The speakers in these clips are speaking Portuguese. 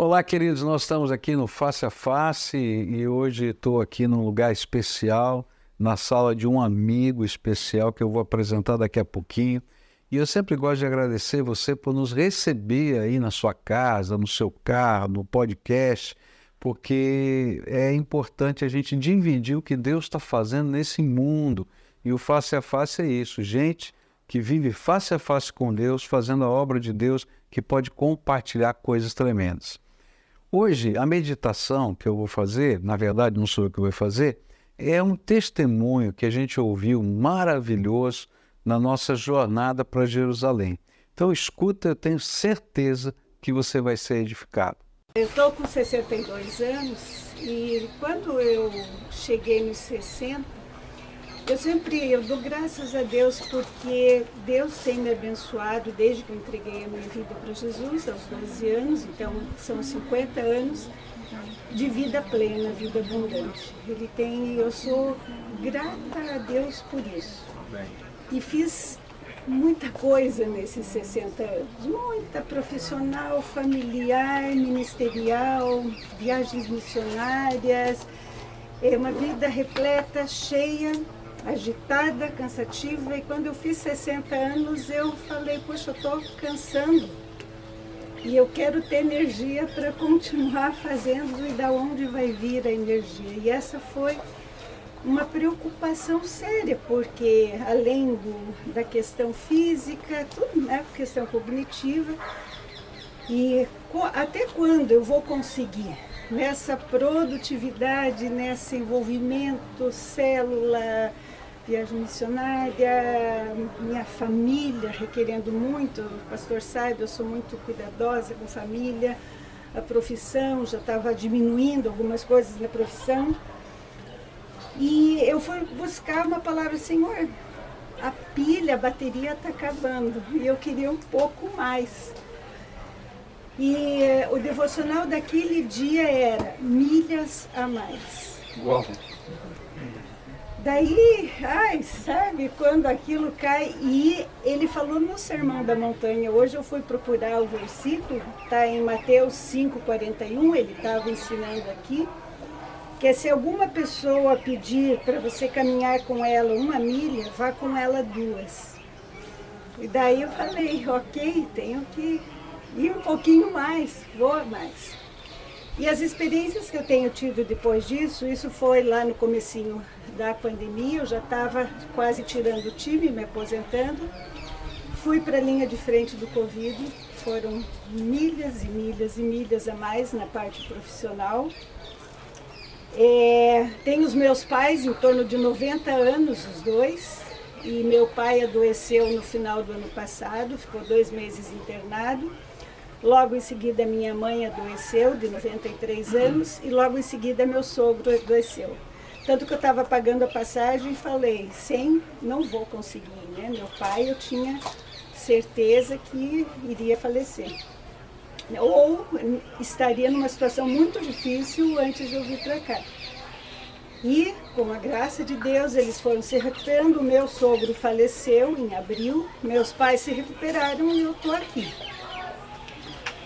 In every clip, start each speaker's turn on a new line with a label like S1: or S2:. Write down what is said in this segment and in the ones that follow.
S1: Olá, queridos. Nós estamos aqui no Face a Face e hoje estou aqui num lugar especial, na sala de um amigo especial que eu vou apresentar daqui a pouquinho. E eu sempre gosto de agradecer você por nos receber aí na sua casa, no seu carro, no podcast, porque é importante a gente dividir o que Deus está fazendo nesse mundo. E o face a face é isso, gente que vive face a face com Deus, fazendo a obra de Deus, que pode compartilhar coisas tremendas. Hoje, a meditação que eu vou fazer, na verdade não sou eu que vou fazer, é um testemunho que a gente ouviu maravilhoso na nossa jornada para Jerusalém. Então, escuta, eu tenho certeza que você vai ser edificado.
S2: Eu estou com 62 anos e quando eu cheguei nos 60, eu sempre eu dou graças a Deus porque Deus tem me abençoado desde que eu entreguei a minha vida para Jesus, aos 12 anos, então são 50 anos de vida plena, vida abundante. Ele tem, eu sou grata a Deus por isso. E fiz muita coisa nesses 60 anos, muita profissional, familiar, ministerial, viagens missionárias, é uma vida repleta, cheia agitada, cansativa. E quando eu fiz 60 anos, eu falei: Poxa, eu estou cansando. E eu quero ter energia para continuar fazendo e da onde vai vir a energia. E essa foi uma preocupação séria, porque além do, da questão física, tudo, né, questão cognitiva, e até quando eu vou conseguir nessa produtividade, nesse envolvimento, célula, viagem missionária, minha família requerendo muito, o pastor sabe, eu sou muito cuidadosa com família, a profissão, já estava diminuindo algumas coisas na profissão. E eu fui buscar uma palavra, Senhor, a pilha, a bateria está acabando e eu queria um pouco mais. E eh, o devocional daquele dia era milhas a mais. Uau. Daí, ai, sabe, quando aquilo cai, e ele falou no Sermão da Montanha, hoje eu fui procurar o versículo, está em Mateus 5,41, ele estava ensinando aqui, que é se alguma pessoa pedir para você caminhar com ela uma milha, vá com ela duas. E daí eu falei, ok, tenho que ir um pouquinho mais, vou mais. E as experiências que eu tenho tido depois disso, isso foi lá no comecinho da pandemia, eu já estava quase tirando o time, me aposentando. Fui para a linha de frente do Covid, foram milhas e milhas e milhas a mais na parte profissional. É, tenho os meus pais em torno de 90 anos, os dois, e meu pai adoeceu no final do ano passado, ficou dois meses internado. Logo em seguida, minha mãe adoeceu, de 93 anos, e logo em seguida, meu sogro adoeceu. Tanto que eu estava pagando a passagem e falei: sem, não vou conseguir. Né? Meu pai, eu tinha certeza que iria falecer. Ou estaria numa situação muito difícil antes de eu vir para cá. E, com a graça de Deus, eles foram se recuperando. O meu sogro faleceu em abril, meus pais se recuperaram e eu estou aqui.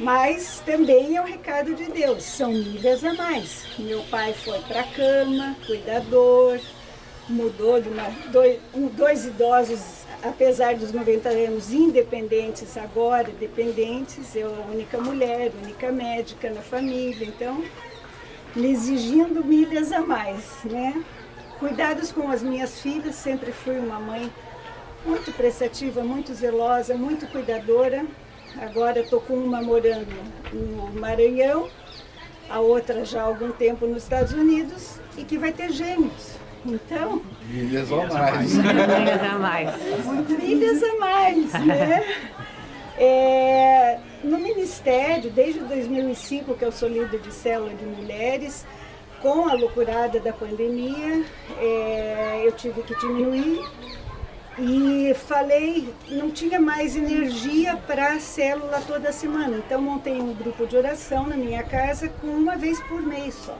S2: Mas também é um recado de Deus, são milhas a mais. Meu pai foi para a cama, cuidador, mudou de uma, dois, dois idosos, apesar dos 90 anos, independentes, agora dependentes. Eu, a única mulher, única médica na família, então me exigindo milhas a mais, né? Cuidados com as minhas filhas, sempre fui uma mãe muito prestativa, muito zelosa, muito cuidadora. Agora estou com uma morando no Maranhão, a outra já há algum tempo nos Estados Unidos e que vai ter gêmeos. Então.
S1: Milhas a mais.
S3: Milhas a mais.
S2: Milhas a mais, né? É, no Ministério, desde 2005 que eu sou líder de célula de mulheres, com a loucurada da pandemia, é, eu tive que diminuir e falei, não tinha mais energia para a célula toda semana. Então montei um grupo de oração na minha casa com uma vez por mês só.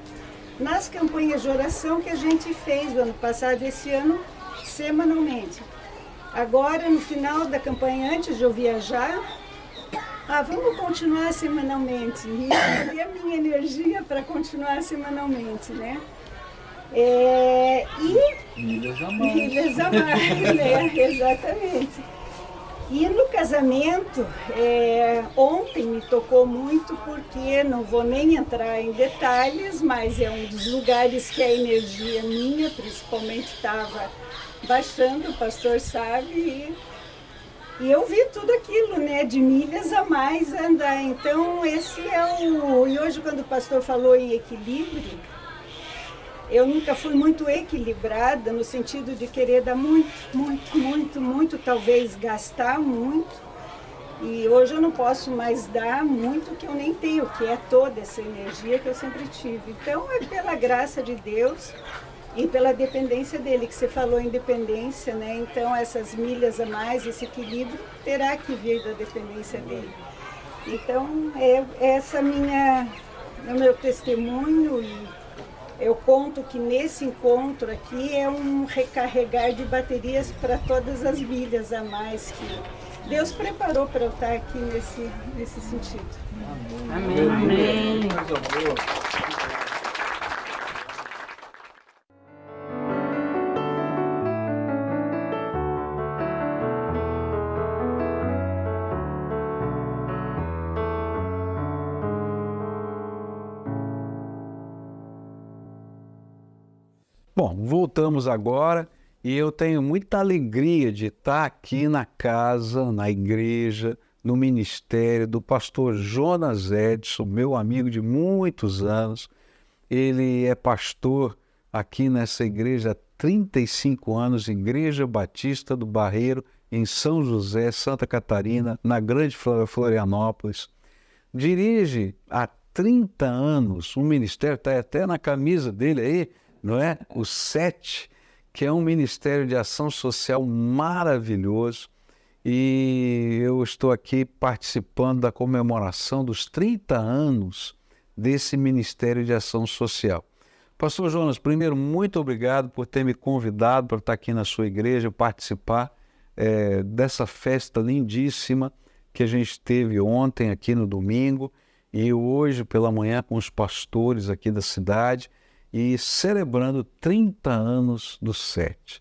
S2: Nas campanhas de oração que a gente fez do ano passado esse ano, semanalmente. Agora, no final da campanha, antes de eu viajar, ah, vamos continuar semanalmente. E a minha energia para continuar semanalmente, né? É, e
S1: milhas a mais.
S2: Milhas a mais, né? Exatamente. E no casamento, é, ontem me tocou muito porque não vou nem entrar em detalhes, mas é um dos lugares que a energia minha, principalmente, estava baixando, o pastor sabe, e, e, eu vi tudo aquilo, né, de milhas a mais andar. Então, esse é o. E hoje, quando o pastor falou em equilíbrio, eu nunca fui muito equilibrada no sentido de querer dar muito, muito, muito, muito, talvez gastar muito. E hoje eu não posso mais dar muito que eu nem tenho, que é toda essa energia que eu sempre tive. Então é pela graça de Deus e pela dependência dele, que você falou em dependência, né? Então essas milhas a mais, esse equilíbrio, terá que vir da dependência dele. Então é essa minha, é o meu testemunho e eu conto que nesse encontro aqui é um recarregar de baterias para todas as milhas a mais que Deus preparou para eu estar aqui nesse, nesse sentido.
S3: Amém. Amém. Amém.
S1: Bom, voltamos agora e eu tenho muita alegria de estar aqui na casa, na igreja, no ministério do pastor Jonas Edson, meu amigo de muitos anos. Ele é pastor aqui nessa igreja há 35 anos, Igreja Batista do Barreiro, em São José, Santa Catarina, na Grande Florianópolis. Dirige há 30 anos um ministério, está até na camisa dele aí, não é? O SET, que é um ministério de ação social maravilhoso. E eu estou aqui participando da comemoração dos 30 anos desse Ministério de Ação Social. Pastor Jonas, primeiro, muito obrigado por ter me convidado para estar aqui na sua igreja, participar é, dessa festa lindíssima que a gente teve ontem aqui no domingo e hoje pela manhã com os pastores aqui da cidade e celebrando 30 anos do SET.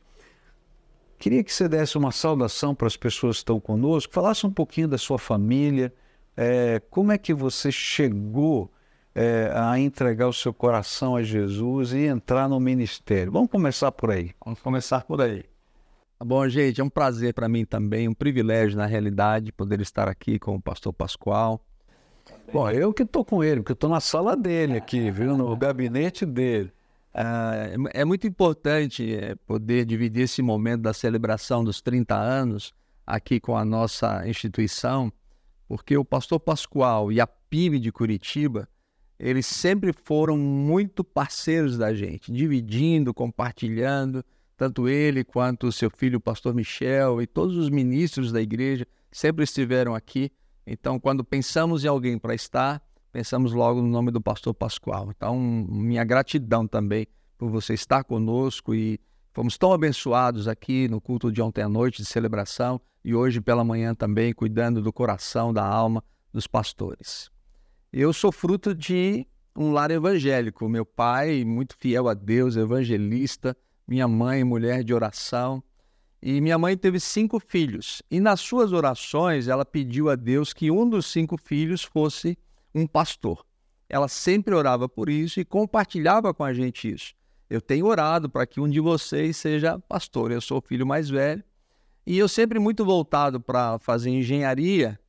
S1: Queria que você desse uma saudação para as pessoas que estão conosco, falasse um pouquinho da sua família, é, como é que você chegou é, a entregar o seu coração a Jesus e entrar no ministério. Vamos começar por aí.
S4: Vamos começar por aí. Tá bom, gente, é um prazer para mim também, um privilégio na realidade poder estar aqui com o pastor Pascoal,
S1: Bom, eu que estou com ele, porque estou na sala dele aqui, viu? No gabinete dele.
S4: Ah, é, é muito importante é, poder dividir esse momento da celebração dos 30 anos aqui com a nossa instituição, porque o pastor Pascoal e a PIB de Curitiba, eles sempre foram muito parceiros da gente, dividindo, compartilhando, tanto ele quanto o seu filho, o pastor Michel, e todos os ministros da igreja sempre estiveram aqui então, quando pensamos em alguém para estar, pensamos logo no nome do pastor Pascoal. Então, minha gratidão também por você estar conosco e fomos tão abençoados aqui no culto de ontem à noite de celebração e hoje pela manhã também cuidando do coração, da alma dos pastores. Eu sou fruto de um lar evangélico. Meu pai, muito fiel a Deus, evangelista, minha mãe, mulher de oração. E minha mãe teve cinco filhos. E nas suas orações, ela pediu a Deus que um dos cinco filhos fosse um pastor. Ela sempre orava por isso e compartilhava com a gente isso. Eu tenho orado para que um de vocês seja pastor. Eu sou o filho mais velho. E eu sempre muito voltado para fazer engenharia,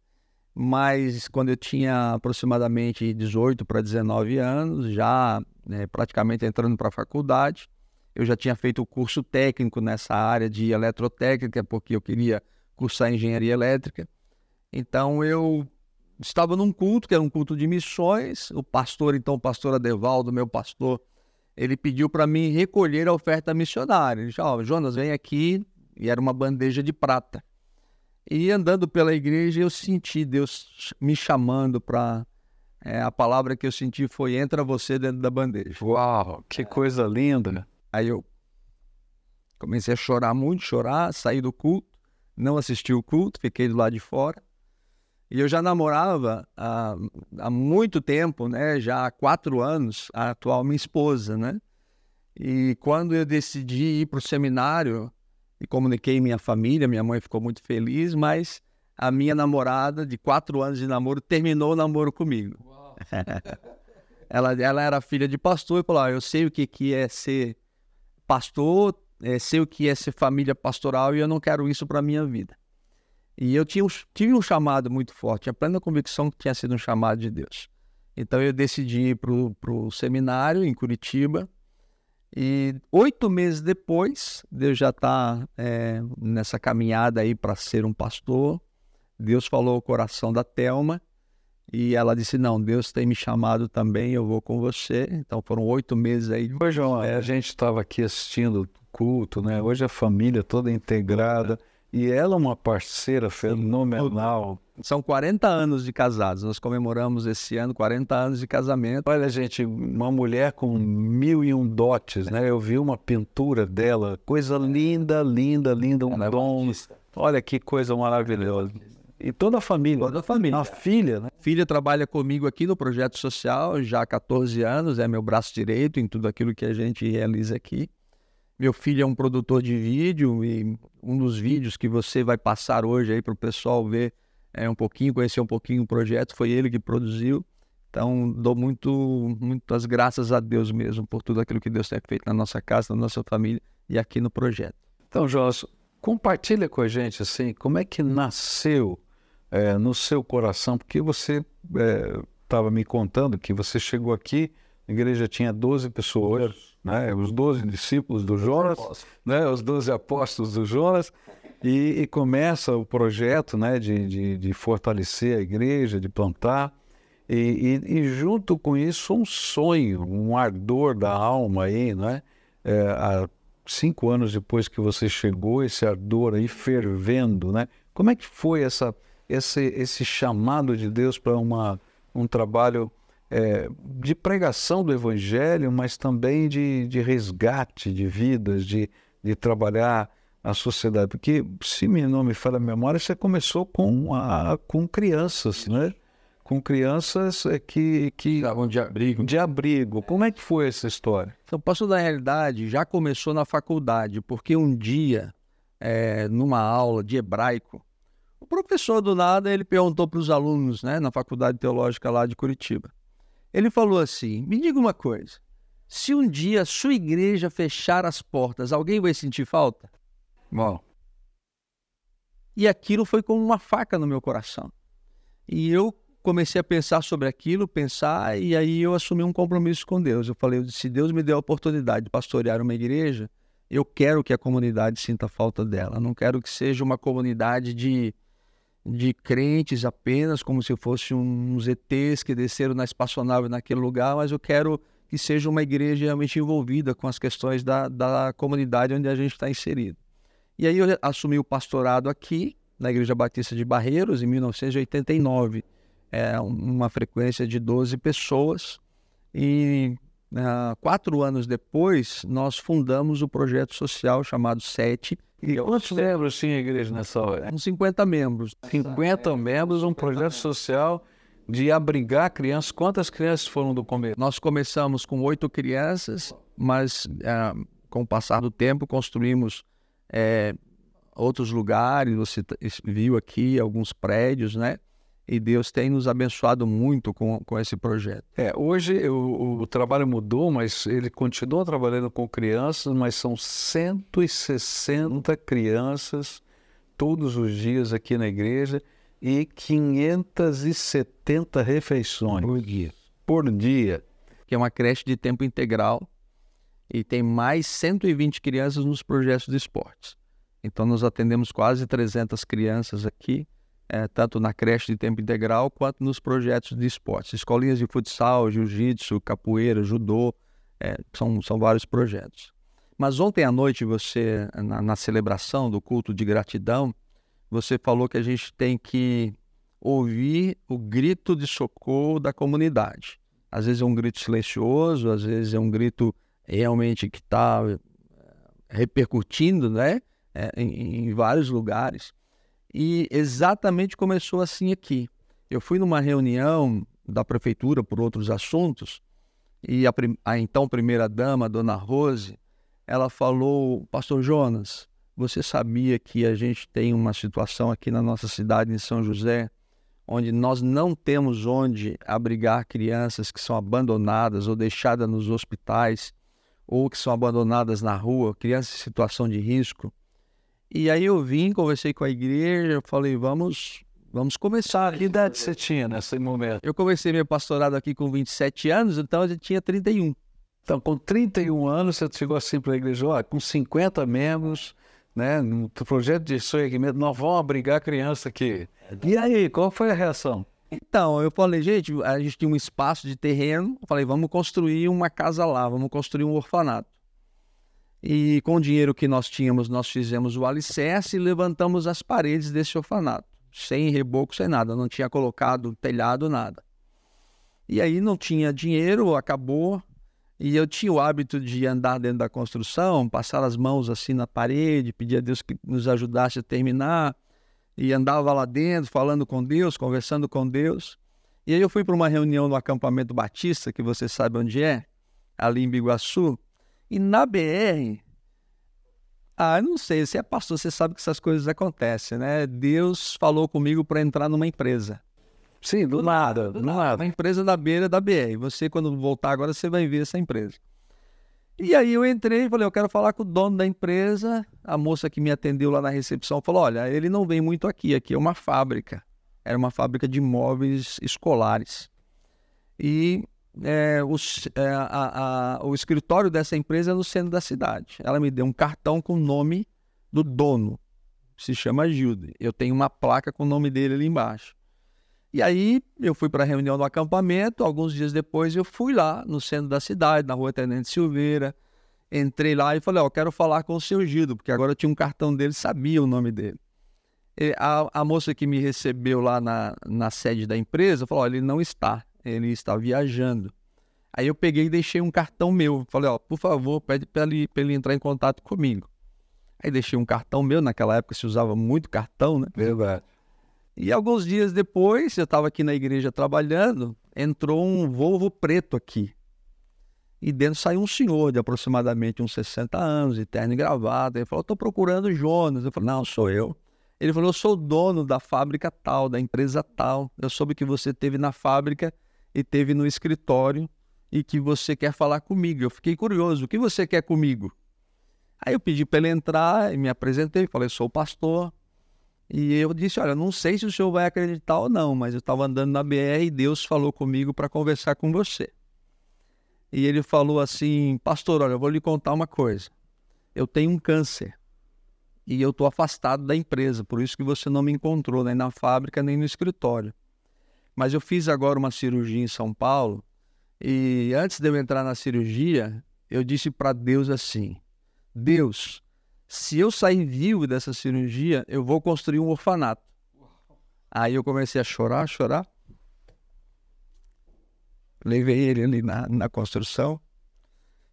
S4: mas quando eu tinha aproximadamente 18 para 19 anos, já né, praticamente entrando para a faculdade, eu já tinha feito o curso técnico nessa área de eletrotécnica, porque eu queria cursar engenharia elétrica. Então eu estava num culto, que era um culto de missões. O pastor, então, o pastor Adevaldo, meu pastor, ele pediu para mim recolher a oferta missionária. Ele disse: oh, Jonas, vem aqui. E era uma bandeja de prata. E andando pela igreja, eu senti Deus me chamando para. É, a palavra que eu senti foi: entra você dentro da bandeja.
S1: Uau, que coisa linda!
S4: Aí eu comecei a chorar muito, chorar, saí do culto, não assisti o culto, fiquei do lado de fora. E eu já namorava há, há muito tempo, né? Já há quatro anos, a atual minha esposa, né? E quando eu decidi ir para o seminário, e comuniquei minha família, minha mãe ficou muito feliz, mas a minha namorada, de quatro anos de namoro, terminou o namoro comigo. ela, ela era filha de pastor e falou: ah, Eu sei o que, que é ser pastor, é, sei o que é ser família pastoral e eu não quero isso para minha vida. E eu tinha, tive um chamado muito forte, a plena convicção que tinha sido um chamado de Deus. Então eu decidi ir para o seminário em Curitiba. E oito meses depois, Deus já está é, nessa caminhada aí para ser um pastor. Deus falou o coração da Telma e ela disse: Não, Deus tem me chamado também, eu vou com você. Então foram oito meses aí.
S1: Hoje, a gente estava aqui assistindo o culto, né? Hoje a família toda integrada. E ela é uma parceira fenomenal.
S4: São 40 anos de casados. Nós comemoramos esse ano 40 anos de casamento.
S1: Olha, gente, uma mulher com mil e um dotes, né? Eu vi uma pintura dela, coisa linda, linda, linda, um é dom. É Olha que coisa maravilhosa. E toda a família.
S4: Toda a família.
S1: A filha, né?
S4: Filha trabalha comigo aqui no projeto social já há 14 anos, é meu braço direito em tudo aquilo que a gente realiza aqui. Meu filho é um produtor de vídeo e um dos vídeos que você vai passar hoje aí para o pessoal ver é, um pouquinho, conhecer um pouquinho o projeto, foi ele que produziu. Então, dou muito, muitas graças a Deus mesmo por tudo aquilo que Deus tem feito na nossa casa, na nossa família e aqui no projeto.
S1: Então, João, compartilha com a gente assim, como é que nasceu é, no seu coração, porque você estava é, me contando que você chegou aqui, a igreja tinha 12 pessoas né? os doze discípulos do Jonas, né? os doze apóstolos do Jonas, e, e, começa o projeto né? de, de, de, fortalecer a igreja, de plantar, e, e, e, junto com isso um sonho, um ardor da alma aí, né? É, há cinco anos depois que você chegou, esse ardor aí fervendo, né? Como é que foi essa, esse, esse chamado de Deus para um trabalho é, de pregação do Evangelho, mas também de, de resgate de vidas, de, de trabalhar a sociedade. Porque, se não me falha a memória, você começou com, a, com crianças, né? Com crianças é, que, que.
S4: Estavam de abrigo.
S1: De abrigo. Como é que foi essa história?
S4: Então, Passo da Realidade já começou na faculdade, porque um dia, é, numa aula de hebraico, professor do nada ele perguntou para os alunos, né, na faculdade teológica lá de Curitiba, ele falou assim: me diga uma coisa. Se um dia a sua igreja fechar as portas, alguém vai sentir falta?
S1: Bom.
S4: E aquilo foi como uma faca no meu coração. E eu comecei a pensar sobre aquilo, pensar, e aí eu assumi um compromisso com Deus. Eu falei: se Deus me deu a oportunidade de pastorear uma igreja, eu quero que a comunidade sinta falta dela. Não quero que seja uma comunidade de de crentes apenas, como se fossem uns ETs que desceram na espaçonave naquele lugar, mas eu quero que seja uma igreja realmente envolvida com as questões da, da comunidade onde a gente está inserido. E aí eu assumi o pastorado aqui, na Igreja Batista de Barreiros, em 1989. É uma frequência de 12 pessoas. E uh, quatro anos depois, nós fundamos o projeto social chamado SETE,
S1: e quantos membros tinha a igreja nessa hora?
S4: Uns 50 membros.
S1: 50 membros, um projeto social de abrigar crianças. Quantas crianças foram do começo?
S4: Nós começamos com oito crianças, mas é, com o passar do tempo construímos é, outros lugares. Você viu aqui alguns prédios, né? E Deus tem nos abençoado muito com, com esse projeto.
S1: É, hoje o, o, trabalho mudou, mas ele continua trabalhando com crianças, mas são 160 crianças todos os dias aqui na igreja e 570 refeições
S4: por dia.
S1: Por dia.
S4: Que é uma creche de tempo integral e tem mais 120 crianças nos projetos de esportes. Então nós atendemos quase 300 crianças aqui é, tanto na creche de tempo integral quanto nos projetos de esportes. Escolinhas de futsal, jiu-jitsu, capoeira, judô, é, são, são vários projetos. Mas ontem à noite, você, na, na celebração do culto de gratidão, você falou que a gente tem que ouvir o grito de socorro da comunidade. Às vezes é um grito silencioso, às vezes é um grito realmente que está é, repercutindo né? É, em, em vários lugares. E exatamente começou assim aqui. Eu fui numa reunião da prefeitura por outros assuntos e a, a então primeira dama, dona Rose, ela falou, Pastor Jonas, você sabia que a gente tem uma situação aqui na nossa cidade, em São José, onde nós não temos onde abrigar crianças que são abandonadas ou deixadas nos hospitais ou que são abandonadas na rua, crianças em situação de risco. E aí eu vim, conversei com a igreja, falei, vamos, vamos começar.
S1: Que idade você tinha nesse momento?
S4: Eu comecei meu pastorado aqui com 27 anos, então eu já tinha 31.
S1: Então, com 31 anos, você chegou assim para a igreja, ó, com 50 membros, né, no projeto de mesmo, nós vamos abrigar criança aqui. E aí, qual foi a reação?
S4: Então, eu falei, gente, a gente tinha um espaço de terreno, eu falei, vamos construir uma casa lá, vamos construir um orfanato. E com o dinheiro que nós tínhamos, nós fizemos o alicerce e levantamos as paredes desse orfanato, sem reboco, sem nada, não tinha colocado telhado, nada. E aí não tinha dinheiro, acabou, e eu tinha o hábito de andar dentro da construção, passar as mãos assim na parede, pedir a Deus que nos ajudasse a terminar. E andava lá dentro falando com Deus, conversando com Deus. E aí eu fui para uma reunião no acampamento Batista, que você sabe onde é, ali em Biguaçu, e na BR, ah, eu não sei, você é pastor, você sabe que essas coisas acontecem, né? Deus falou comigo para entrar numa empresa.
S1: Sim, do nada, do nada.
S4: Uma empresa da beira da BR. Você, quando voltar agora, você vai ver essa empresa. E aí eu entrei e falei, eu quero falar com o dono da empresa. A moça que me atendeu lá na recepção falou, olha, ele não vem muito aqui, aqui é uma fábrica. Era uma fábrica de móveis escolares. E é, os, é, a, a, o escritório dessa empresa é no centro da cidade. Ela me deu um cartão com o nome do dono. Se chama Gilde. Eu tenho uma placa com o nome dele ali embaixo. E aí eu fui para a reunião do acampamento. Alguns dias depois eu fui lá no centro da cidade, na rua Tenente Silveira. Entrei lá e falei: Ó, oh, quero falar com o seu Gildo, porque agora eu tinha um cartão dele, sabia o nome dele. E a, a moça que me recebeu lá na, na sede da empresa falou: oh, ele não está, ele está viajando. Aí eu peguei e deixei um cartão meu. Falei: Ó, por favor, pede para ele, ele entrar em contato comigo. Aí deixei um cartão meu, naquela época se usava muito cartão, né?
S1: Verdade.
S4: E alguns dias depois, eu estava aqui na igreja trabalhando, entrou um Volvo preto aqui. E dentro saiu um senhor de aproximadamente uns 60 anos, de terno e gravata. Ele falou: estou procurando o Jonas. Eu falei: não, sou eu. Ele falou: eu sou o dono da fábrica tal, da empresa tal. Eu soube que você teve na fábrica e teve no escritório e que você quer falar comigo. Eu fiquei curioso: o que você quer comigo? Aí eu pedi para ele entrar e me apresentei. Falei: sou pastor. E eu disse: Olha, não sei se o senhor vai acreditar ou não, mas eu estava andando na BR e Deus falou comigo para conversar com você. E ele falou assim: Pastor, olha, eu vou lhe contar uma coisa. Eu tenho um câncer e eu estou afastado da empresa, por isso que você não me encontrou nem na fábrica nem no escritório. Mas eu fiz agora uma cirurgia em São Paulo e antes de eu entrar na cirurgia, eu disse para Deus assim: Deus, se eu sair vivo dessa cirurgia, eu vou construir um orfanato. Aí eu comecei a chorar, chorar. Levei ele ali na, na construção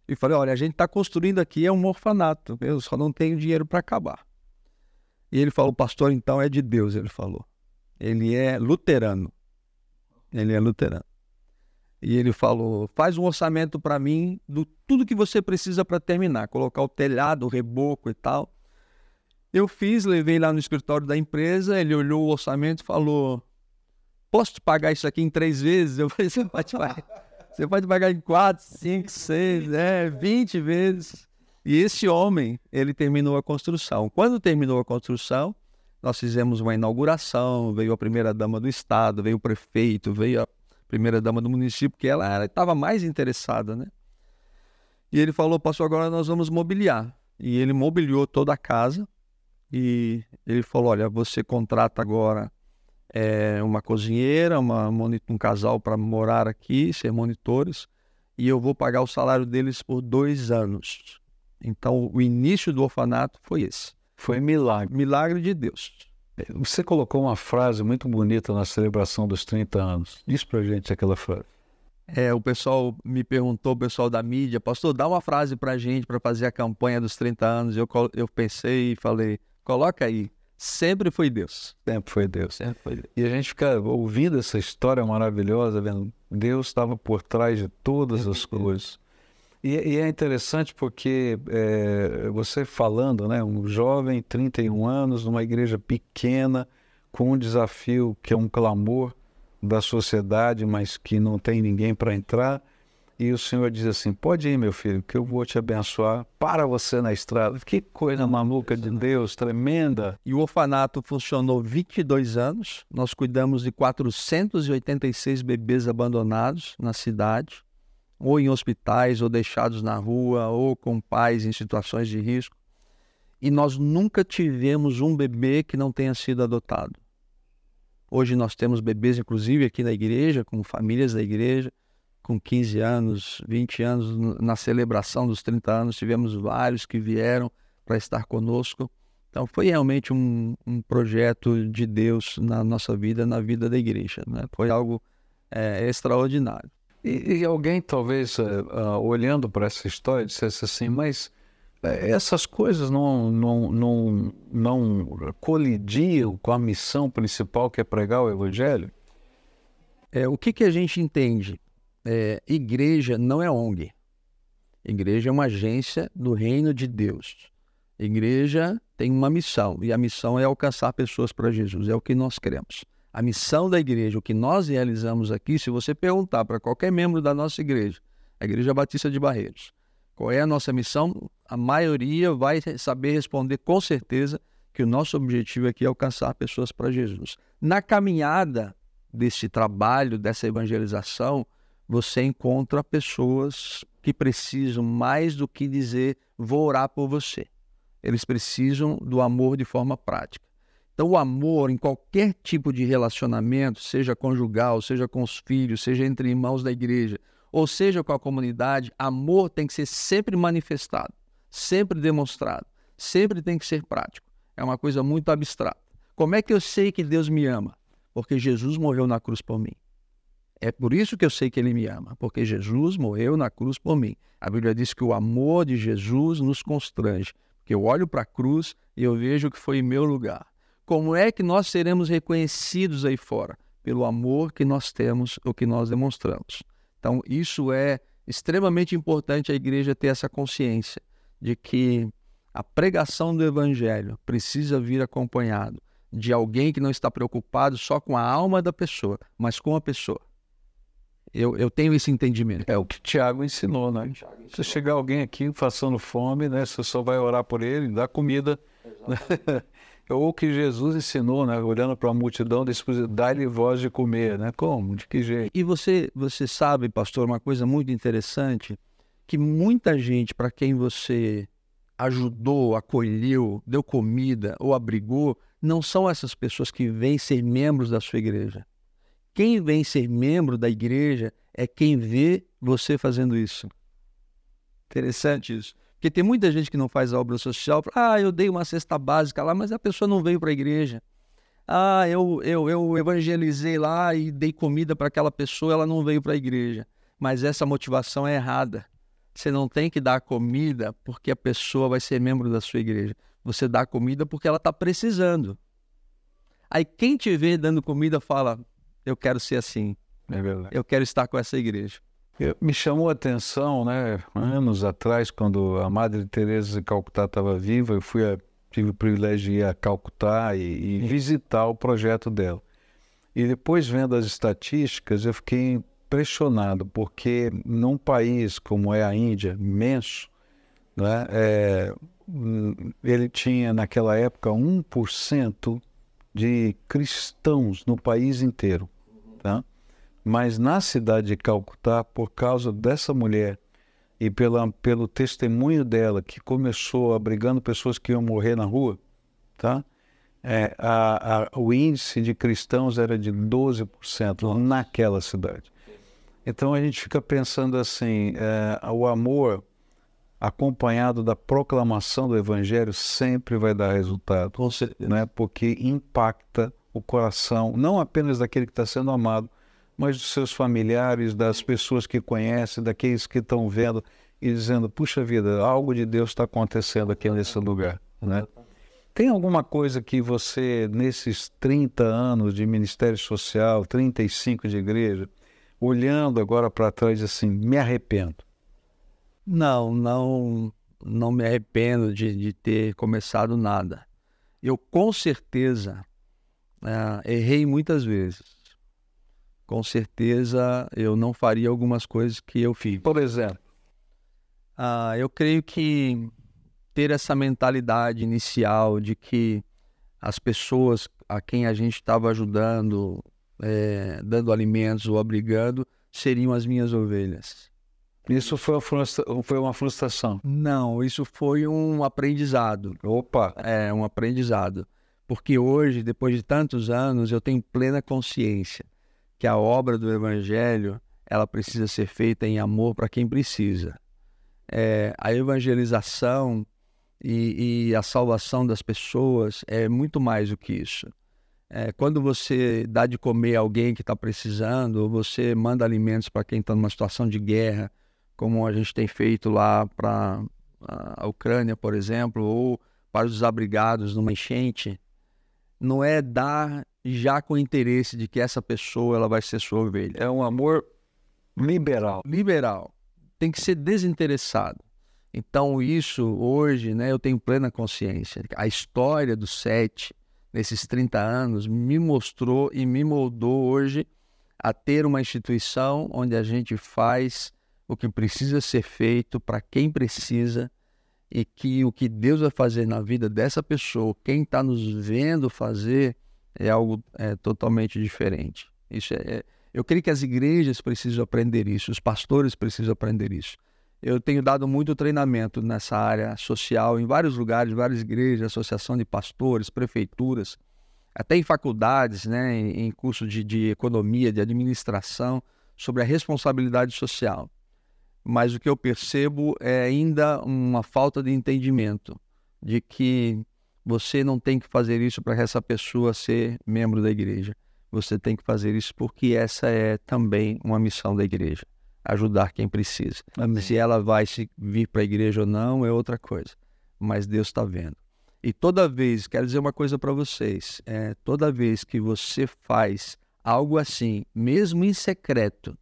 S4: e falei: olha, a gente está construindo aqui é um orfanato, eu só não tenho dinheiro para acabar. E ele falou: pastor, então é de Deus, ele falou. Ele é luterano. Ele é luterano. E ele falou: faz um orçamento para mim do tudo que você precisa para terminar, colocar o telhado, o reboco e tal. Eu fiz, levei lá no escritório da empresa, ele olhou o orçamento e falou: Posso te pagar isso aqui em três vezes? Eu falei: Você pode pagar, você pode pagar em quatro, cinco, seis, é, vinte vezes. E esse homem, ele terminou a construção. Quando terminou a construção, nós fizemos uma inauguração, veio a primeira dama do estado, veio o prefeito, veio a primeira dama do município, que ela estava mais interessada, né? E ele falou, pastor, agora nós vamos mobiliar. E ele mobiliou toda a casa e ele falou, olha, você contrata agora é, uma cozinheira, uma, um casal para morar aqui, ser monitores, e eu vou pagar o salário deles por dois anos. Então, o início do orfanato foi esse.
S1: Foi milagre.
S4: Milagre de Deus.
S1: Você colocou uma frase muito bonita na celebração dos 30 anos. Diz pra gente aquela frase.
S4: É, o pessoal me perguntou, o pessoal da mídia, pastor, dá uma frase pra gente para fazer a campanha dos 30 anos. Eu, eu pensei e falei, coloca aí, sempre foi Deus.
S1: Sempre foi Deus.
S4: Sempre foi Deus.
S1: E a gente fica ouvindo essa história maravilhosa, vendo Deus estava por trás de todas as coisas. E, e é interessante porque é, você falando, né, um jovem, 31 anos, numa igreja pequena, com um desafio que é um clamor da sociedade, mas que não tem ninguém para entrar. E o Senhor diz assim: Pode ir, meu filho, que eu vou te abençoar para você na estrada. Que coisa maluca de Deus, tremenda.
S4: E o orfanato funcionou 22 anos. Nós cuidamos de 486 bebês abandonados na cidade, ou em hospitais, ou deixados na rua, ou com pais em situações de risco. E nós nunca tivemos um bebê que não tenha sido adotado. Hoje nós temos bebês, inclusive, aqui na igreja, com famílias da igreja com 15 anos, 20 anos, na celebração dos 30 anos, tivemos vários que vieram para estar conosco. Então, foi realmente um, um, projeto de Deus na nossa vida, na vida da igreja. Né? Foi algo é, extraordinário.
S1: E, e, alguém, talvez, uh, uh, olhando para essa história, dissesse assim: mas uh, essas coisas não, não, não, não colidiam com a missão principal que é pregar o Evangelho?
S4: É, o que, que a gente entende? é, igreja não é ONG. Igreja é uma agência do reino de Deus. Igreja tem uma missão e a missão é alcançar pessoas para Jesus, é o que nós queremos. A missão da igreja, o que nós realizamos aqui, se você perguntar para qualquer membro da nossa igreja, a Igreja Batista de Barreiros, qual é a nossa missão, a maioria vai saber responder com certeza que o nosso objetivo aqui é alcançar pessoas para Jesus. Na caminhada desse trabalho, dessa evangelização, você encontra pessoas que precisam mais do que dizer vou orar por você. Eles precisam do amor de forma prática. Então, o amor em qualquer tipo de relacionamento, seja conjugal, seja com os filhos, seja entre irmãos da igreja, ou seja com a comunidade, amor tem que ser sempre manifestado, sempre demonstrado, sempre tem que ser prático. É uma coisa muito abstrata. Como é que eu sei que Deus me ama? Porque Jesus morreu na cruz por mim. É por isso que eu sei que ele me ama, porque Jesus morreu na cruz por mim. A Bíblia diz que o amor de Jesus nos constrange, porque eu olho para a cruz e eu vejo que foi em meu lugar. Como é que nós seremos reconhecidos aí fora? Pelo amor que nós temos, o que nós demonstramos. Então, isso é extremamente importante a igreja ter essa consciência de que a pregação do evangelho precisa vir acompanhado de alguém que não está preocupado só com a alma da pessoa, mas com a pessoa. Eu, eu tenho esse entendimento.
S1: É o que o Tiago ensinou, né? Tiago ensinou. Se chegar alguém aqui passando fome, né? Você só vai orar por ele, dar comida. Ou o que Jesus ensinou, né? Olhando para a multidão, dá-lhe voz de comer, né? Como? De que jeito?
S4: E você, você sabe, pastor, uma coisa muito interessante, que muita gente para quem você ajudou, acolheu, deu comida ou abrigou, não são essas pessoas que vêm ser membros da sua igreja. Quem vem ser membro da igreja é quem vê você fazendo isso. Interessante isso. Porque tem muita gente que não faz a obra social. Ah, eu dei uma cesta básica lá, mas a pessoa não veio para a igreja. Ah, eu, eu, eu evangelizei lá e dei comida para aquela pessoa, ela não veio para a igreja. Mas essa motivação é errada. Você não tem que dar comida porque a pessoa vai ser membro da sua igreja. Você dá comida porque ela está precisando. Aí quem te vê dando comida fala: eu quero ser assim.
S1: É.
S4: Eu quero estar com essa igreja.
S1: Eu, me chamou a atenção, né, anos atrás, quando a Madre Teresa de Calcutá estava viva, eu fui a, tive o privilégio de ir a Calcutá e, e visitar o projeto dela. E depois vendo as estatísticas, eu fiquei impressionado, porque num país como é a Índia, imenso, né, é, ele tinha naquela época 1% de cristãos no país inteiro. Tá? Mas na cidade de Calcutá, por causa dessa mulher e pela, pelo testemunho dela, que começou abrigando pessoas que iam morrer na rua, tá? É, a, a, o índice de cristãos era de 12% naquela cidade. Então a gente fica pensando assim: é, o amor acompanhado da proclamação do evangelho sempre vai dar resultado. Né? Porque impacta o coração, não apenas daquele que está sendo amado, mas dos seus familiares, das pessoas que conhecem, daqueles que estão vendo e dizendo: puxa vida, algo de Deus está acontecendo aqui nesse lugar. Né? Tem alguma coisa que você, nesses 30 anos de Ministério Social, 35 de igreja, olhando agora para trás, assim, me arrependo?
S4: Não, não, não me arrependo de, de ter começado nada. Eu com certeza é, errei muitas vezes. Com certeza eu não faria algumas coisas que eu fiz.
S1: Por exemplo?
S4: Ah, eu creio que ter essa mentalidade inicial de que as pessoas a quem a gente estava ajudando, é, dando alimentos ou abrigando, seriam as minhas ovelhas.
S1: Isso foi uma, frustra... foi uma frustração?
S4: Não, isso foi um aprendizado.
S1: Opa!
S4: É, um aprendizado. Porque hoje, depois de tantos anos, eu tenho plena consciência que a obra do Evangelho ela precisa ser feita em amor para quem precisa. É, a evangelização e, e, a salvação das pessoas é muito mais do que isso. É, quando você dá de comer a alguém que está precisando, ou você manda alimentos para quem está numa situação de guerra, como a gente tem feito lá para a Ucrânia, por exemplo, ou para os desabrigados numa enchente, não é dar já com o interesse de que essa pessoa ela vai ser sua ovelha.
S1: É um amor liberal.
S4: Liberal. Tem que ser desinteressado. Então, isso hoje, né, eu tenho plena consciência. A história do SET, nesses 30 anos, me mostrou e me moldou hoje a ter uma instituição onde a gente faz o que precisa ser feito para quem precisa e que o que Deus vai fazer na vida dessa pessoa, quem está nos vendo fazer, é algo é, totalmente diferente. Isso é, é, eu creio que as igrejas precisam aprender isso, os pastores precisam aprender isso. Eu tenho dado muito treinamento nessa área social em vários lugares, várias igrejas, associação de pastores, prefeituras, até em faculdades, né, em, em curso de, de economia, de administração, sobre a responsabilidade social mas o que eu percebo é ainda uma falta de entendimento de que você não tem que fazer isso para essa pessoa ser membro da igreja. Você tem que fazer isso porque essa é também uma missão da igreja, ajudar quem precisa. Amém. Se ela vai se vir para a igreja ou não é outra coisa, mas Deus está vendo. E toda vez, quero dizer uma coisa para vocês, é, toda vez que você faz algo assim, mesmo em secreto,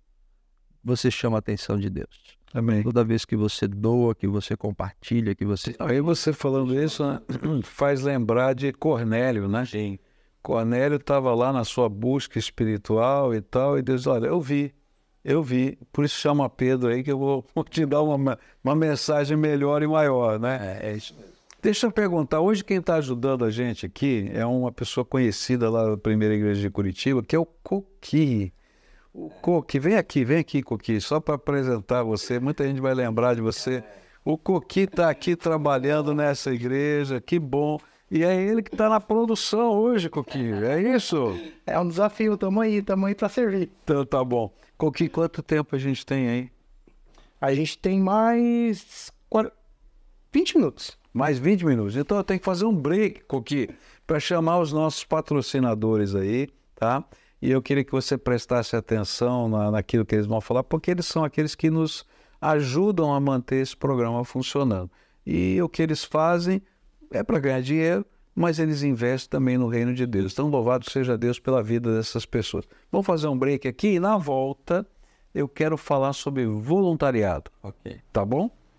S4: você chama a atenção de Deus.
S1: Amém.
S4: Toda vez que você doa, que você compartilha, que você.
S1: Aí você falando isso né, faz lembrar de Cornélio, né?
S4: Sim.
S1: Cornélio estava lá na sua busca espiritual e tal, e Deus, olha, eu vi, eu vi, por isso chama Pedro aí que eu vou te dar uma, uma mensagem melhor e maior, né?
S4: É, é isso.
S1: Deixa eu perguntar, hoje quem está ajudando a gente aqui é uma pessoa conhecida lá da primeira igreja de Curitiba, que é o Coqui. O Coqui, vem aqui, vem aqui, Coqui, só para apresentar você. Muita gente vai lembrar de você. O Coqui está aqui trabalhando nessa igreja, que bom. E é ele que está na produção hoje, Coqui, é isso?
S3: É um desafio, tamo aí, tamo aí para servir.
S1: Então tá bom. Coqui, quanto tempo a gente tem aí?
S3: A gente tem mais 20 minutos.
S1: Mais 20 minutos. Então eu tenho que fazer um break, Coqui, para chamar os nossos patrocinadores aí, tá? E eu queria que você prestasse atenção na, naquilo que eles vão falar, porque eles são aqueles que nos ajudam a manter esse programa funcionando. E o que eles fazem é para ganhar dinheiro, mas eles investem também no reino de Deus. Então, louvado seja Deus pela vida dessas pessoas. Vamos fazer um break aqui e na volta eu quero falar sobre voluntariado.
S4: Ok.
S1: Tá bom?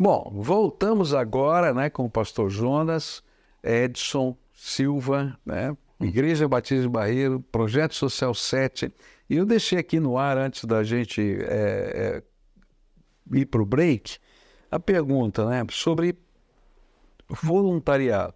S1: Bom, voltamos agora né, com o pastor Jonas, Edson Silva, né, Igreja Batista de Barreiro, Projeto Social 7. E eu deixei aqui no ar, antes da gente é, é, ir para o break, a pergunta né, sobre voluntariado.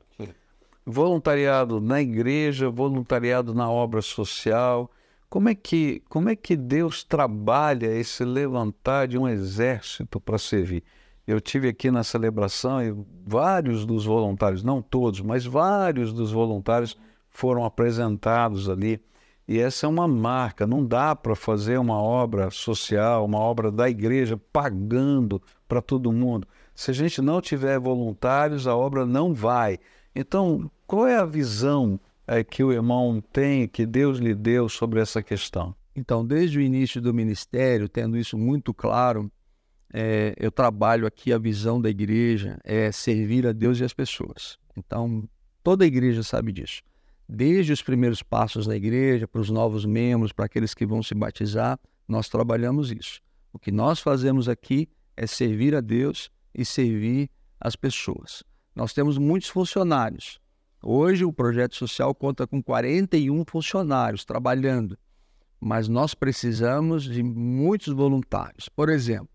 S1: Voluntariado na igreja, voluntariado na obra social. Como é que, como é que Deus trabalha esse levantar de um exército para servir? Eu tive aqui na celebração e vários dos voluntários, não todos, mas vários dos voluntários foram apresentados ali. E essa é uma marca, não dá para fazer uma obra social, uma obra da igreja pagando para todo mundo. Se a gente não tiver voluntários, a obra não vai. Então, qual é a visão é, que o irmão tem, que Deus lhe deu sobre essa questão?
S4: Então, desde o início do ministério, tendo isso muito claro, é, eu trabalho aqui a visão da igreja é servir a Deus e as pessoas. Então, toda a igreja sabe disso. Desde os primeiros passos da igreja, para os novos membros, para aqueles que vão se batizar, nós trabalhamos isso. O que nós fazemos aqui é servir a Deus e servir as pessoas. Nós temos muitos funcionários. Hoje o projeto social conta com 41 funcionários trabalhando, mas nós precisamos de muitos voluntários. Por exemplo,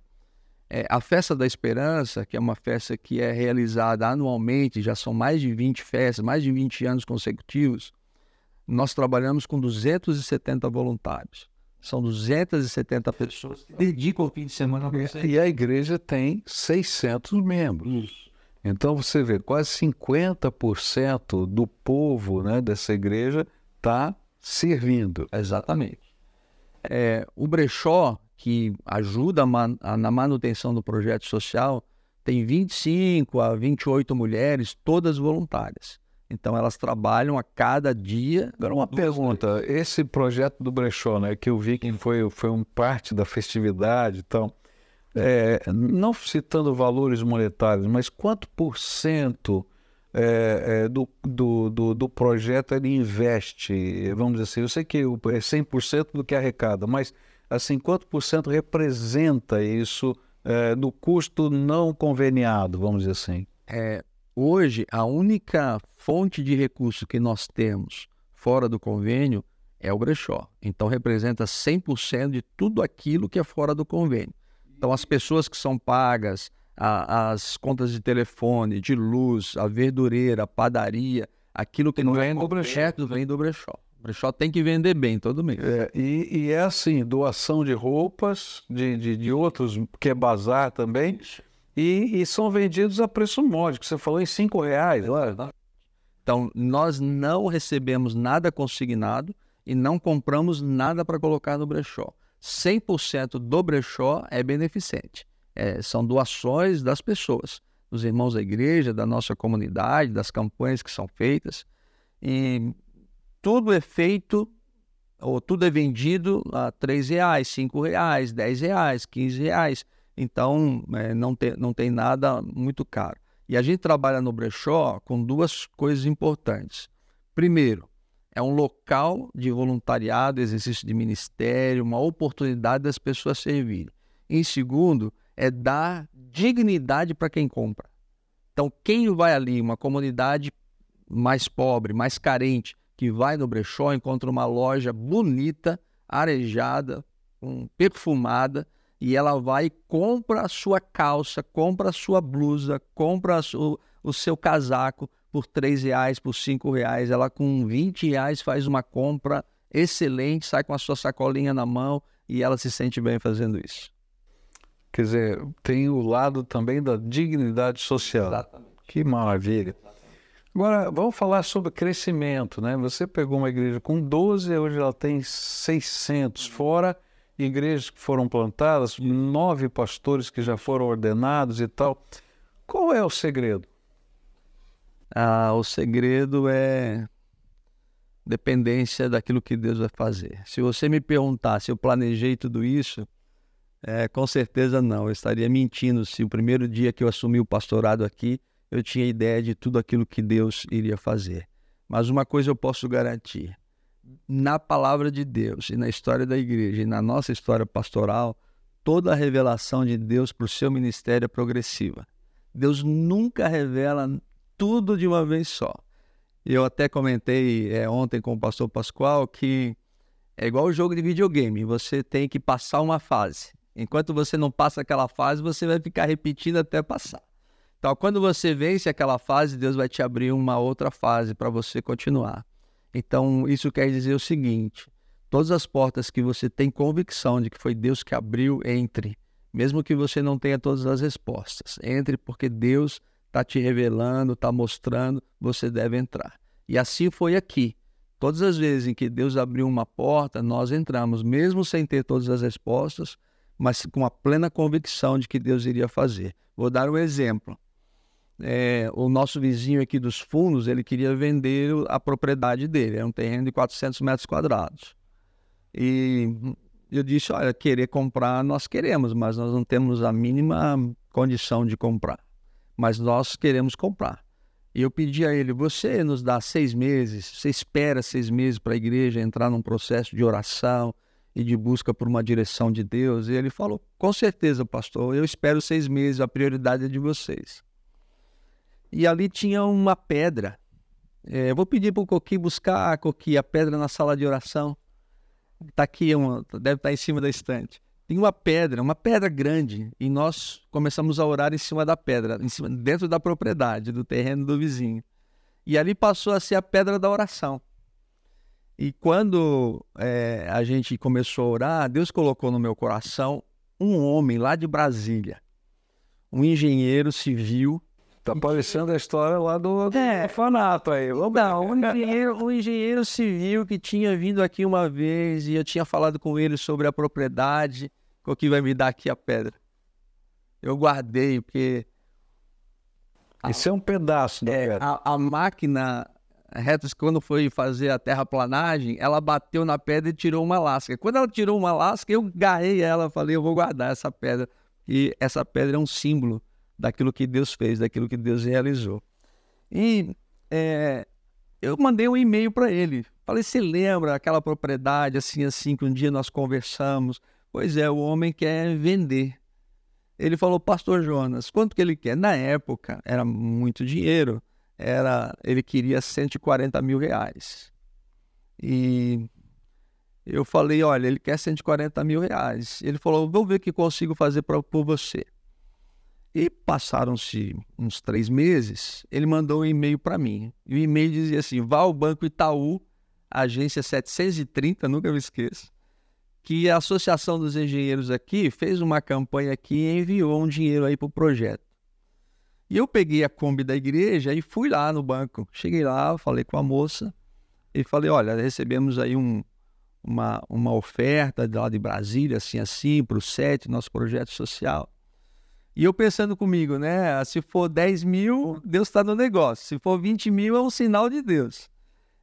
S4: é, a Festa da Esperança, que é uma festa que é realizada anualmente, já são mais de 20 festas, mais de 20 anos consecutivos, nós trabalhamos com 270 voluntários. São 270 pessoas que dedicam o fim de semana para
S1: você. E a igreja tem 600 membros. Então você vê, quase 50% do povo né, dessa igreja está servindo.
S4: Exatamente. É, o brechó, que ajuda man, a, na manutenção do projeto social, tem 25 a 28 mulheres, todas voluntárias. Então elas trabalham a cada dia.
S1: Agora uma pergunta, esse projeto do brechó, né, que eu vi que foi, foi um parte da festividade então, é, não citando valores monetários, mas quanto por cento é, é, do, do, do, do, projeto ele investe, vamos dizer assim, eu sei que é 100% do que arrecada, mas assim, quanto por cento representa isso é, do custo não conveniado, vamos dizer assim?
S4: É, hoje, a única fonte de recurso que nós temos fora do convênio é o brechó. Então, representa 100% de tudo aquilo que é fora do convênio. Então, as pessoas que são pagas, a, as contas de telefone, de luz, a verdureira, a padaria, aquilo que não vem é do brechó. vem do brechó. O brechó tem que vender bem todo mês.
S1: É, e, e, é assim, doação de roupas, de, de, de outros, que é bazar também, e, e, são vendidos a preço módico. Você falou em cinco reais. Lá.
S4: Então, nós não recebemos nada consignado e não compramos nada para colocar no brechó. 100% do brechó é beneficente. É, são doações das pessoas, dos irmãos da igreja, da nossa comunidade, das campanhas que são feitas. E tudo é feito, ou tudo é vendido a R$ reais, R$ reais, R$ reais, R$ reais. Então, é, não, tem, não tem nada muito caro. E a gente trabalha no brechó com duas coisas importantes. Primeiro, é um local de voluntariado, exercício de ministério, uma oportunidade das pessoas servirem. Em segundo, é dar dignidade para quem compra. Então, quem vai ali, uma comunidade mais pobre, mais carente, que vai no brechó, encontra uma loja bonita, arejada, um, perfumada, e ela vai e compra a sua calça, compra a sua blusa, compra o, o seu casaco, por três reais, por cinco reais, ela com 20 reais faz uma compra excelente, sai com a sua sacolinha na mão e ela se sente bem fazendo isso.
S1: Quer dizer, tem o lado também da dignidade social.
S4: Exatamente.
S1: Que maravilha. Agora, vamos falar sobre crescimento, né? Você pegou uma igreja com 12, hoje ela tem 600, fora igrejas que foram plantadas, nove pastores que já foram ordenados e tal. Qual é o segredo?
S4: Ah, o segredo é dependência daquilo que Deus vai fazer. Se você me perguntar se eu planejei tudo isso, é, com certeza não. Eu estaria mentindo se o primeiro dia que eu assumi o pastorado aqui, eu tinha ideia de tudo aquilo que Deus iria fazer. Mas uma coisa eu posso garantir: na palavra de Deus e na história da igreja e na nossa história pastoral, toda a revelação de Deus para o seu ministério é progressiva. Deus nunca revela tudo de uma vez só. Eu até comentei é, ontem com o pastor Pascoal que é igual o jogo de videogame, você tem que passar uma fase. Enquanto você não passa aquela fase, você vai ficar repetindo até passar. Então, quando você vence aquela fase, Deus vai te abrir uma outra fase para você continuar. Então, isso quer dizer o seguinte: todas as portas que você tem convicção de que foi Deus que abriu, entre. mesmo que você não tenha todas as respostas. Entre porque Deus está te revelando, está mostrando, você deve entrar. E assim foi aqui. Todas as vezes em que Deus abriu uma porta, nós entramos, mesmo sem ter todas as respostas, mas com a plena convicção de que Deus iria fazer. Vou dar um exemplo. É, o nosso vizinho aqui dos fundos, ele queria vender a propriedade dele, é um terreno de 400 metros quadrados. E eu disse, olha, querer comprar nós queremos, mas nós não temos a mínima condição de comprar. Mas nós queremos comprar. E eu pedi a ele: você nos dá seis meses, você espera seis meses para a igreja entrar num processo de oração e de busca por uma direção de Deus? E ele falou: com certeza, pastor, eu espero seis meses, a prioridade é de vocês. E ali tinha uma pedra. É, vou pedir para o Coqui buscar, Coqui, a pedra na sala de oração. Está aqui, uma, deve estar tá em cima da estante tem uma pedra, uma pedra grande, e nós começamos a orar em cima da pedra, em cima, dentro da propriedade, do terreno do vizinho. E ali passou a ser a pedra da oração. E quando é, a gente começou a orar, Deus colocou no meu coração um homem lá de Brasília, um engenheiro civil
S1: Tá parecendo a história lá do, do é. orfanato aí.
S4: Não, um engenheiro, um engenheiro civil que tinha vindo aqui uma vez e eu tinha falado com ele sobre a propriedade, o que vai me dar aqui a pedra. Eu guardei, porque.
S1: Isso é um pedaço da
S4: é, pedra. A, a máquina retos, quando foi fazer a terraplanagem, ela bateu na pedra e tirou uma lasca. Quando ela tirou uma lasca, eu garrei ela, falei, eu vou guardar essa pedra. E essa pedra é um símbolo daquilo que Deus fez, daquilo que Deus realizou. E é, eu mandei um e-mail para ele. Falei, você lembra aquela propriedade assim, assim, que um dia nós conversamos? Pois é, o homem quer vender. Ele falou, pastor Jonas, quanto que ele quer? Na época, era muito dinheiro. Era, ele queria 140 mil reais. E eu falei, olha, ele quer 140 mil reais. Ele falou, vou ver o que consigo fazer pra, por você. E passaram-se uns três meses, ele mandou um e-mail para mim. E o e-mail dizia assim: vá ao Banco Itaú, agência 730, nunca me esqueço, que a Associação dos Engenheiros aqui fez uma campanha aqui e enviou um dinheiro aí para o projeto. E eu peguei a Kombi da igreja e fui lá no banco. Cheguei lá, falei com a moça e falei: olha, recebemos aí um, uma, uma oferta lá de Brasília, assim, assim, para o SET, nosso projeto social. E eu pensando comigo, né? Se for 10 mil, Deus está no negócio. Se for 20 mil, é um sinal de Deus.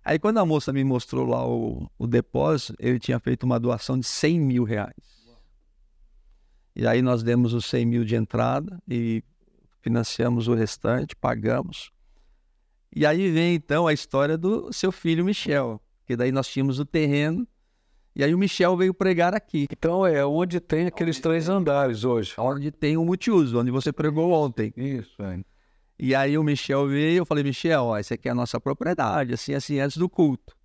S4: Aí quando a moça me mostrou lá o, o depósito, ele tinha feito uma doação de 100 mil reais. E aí nós demos os 100 mil de entrada e financiamos o restante, pagamos. E aí vem então a história do seu filho Michel, que daí nós tínhamos o terreno e aí o Michel veio pregar aqui.
S1: Então é onde tem aqueles onde três tem, andares hoje.
S4: Onde tem o multiuso, onde você pregou ontem.
S1: Isso, é.
S4: E aí o Michel veio, eu falei, Michel, ó, essa aqui é a nossa propriedade, assim, assim, antes do culto.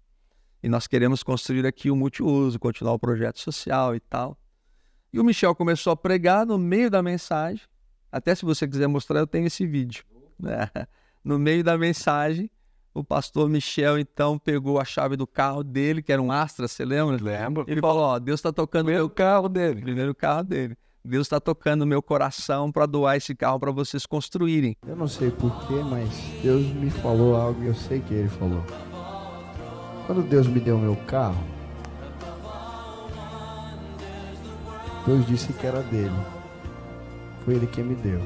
S4: E nós queremos construir aqui o multiuso, continuar o projeto social e tal. E o Michel começou a pregar no meio da mensagem. Até se você quiser mostrar, eu tenho esse vídeo. Né? No meio da mensagem, o pastor Michel, então, pegou a chave do carro dele, que era um Astra, você lembra?
S1: Lembro.
S4: Ele falou: Ó, Deus está tocando.
S1: Primeiro meu... carro dele.
S4: Primeiro carro dele. Deus está tocando meu coração para doar esse carro para vocês construírem.
S5: Eu não sei porquê, mas Deus me falou algo e eu sei que Ele falou. Quando Deus me deu meu carro, Deus disse que era dele. Foi Ele que me deu.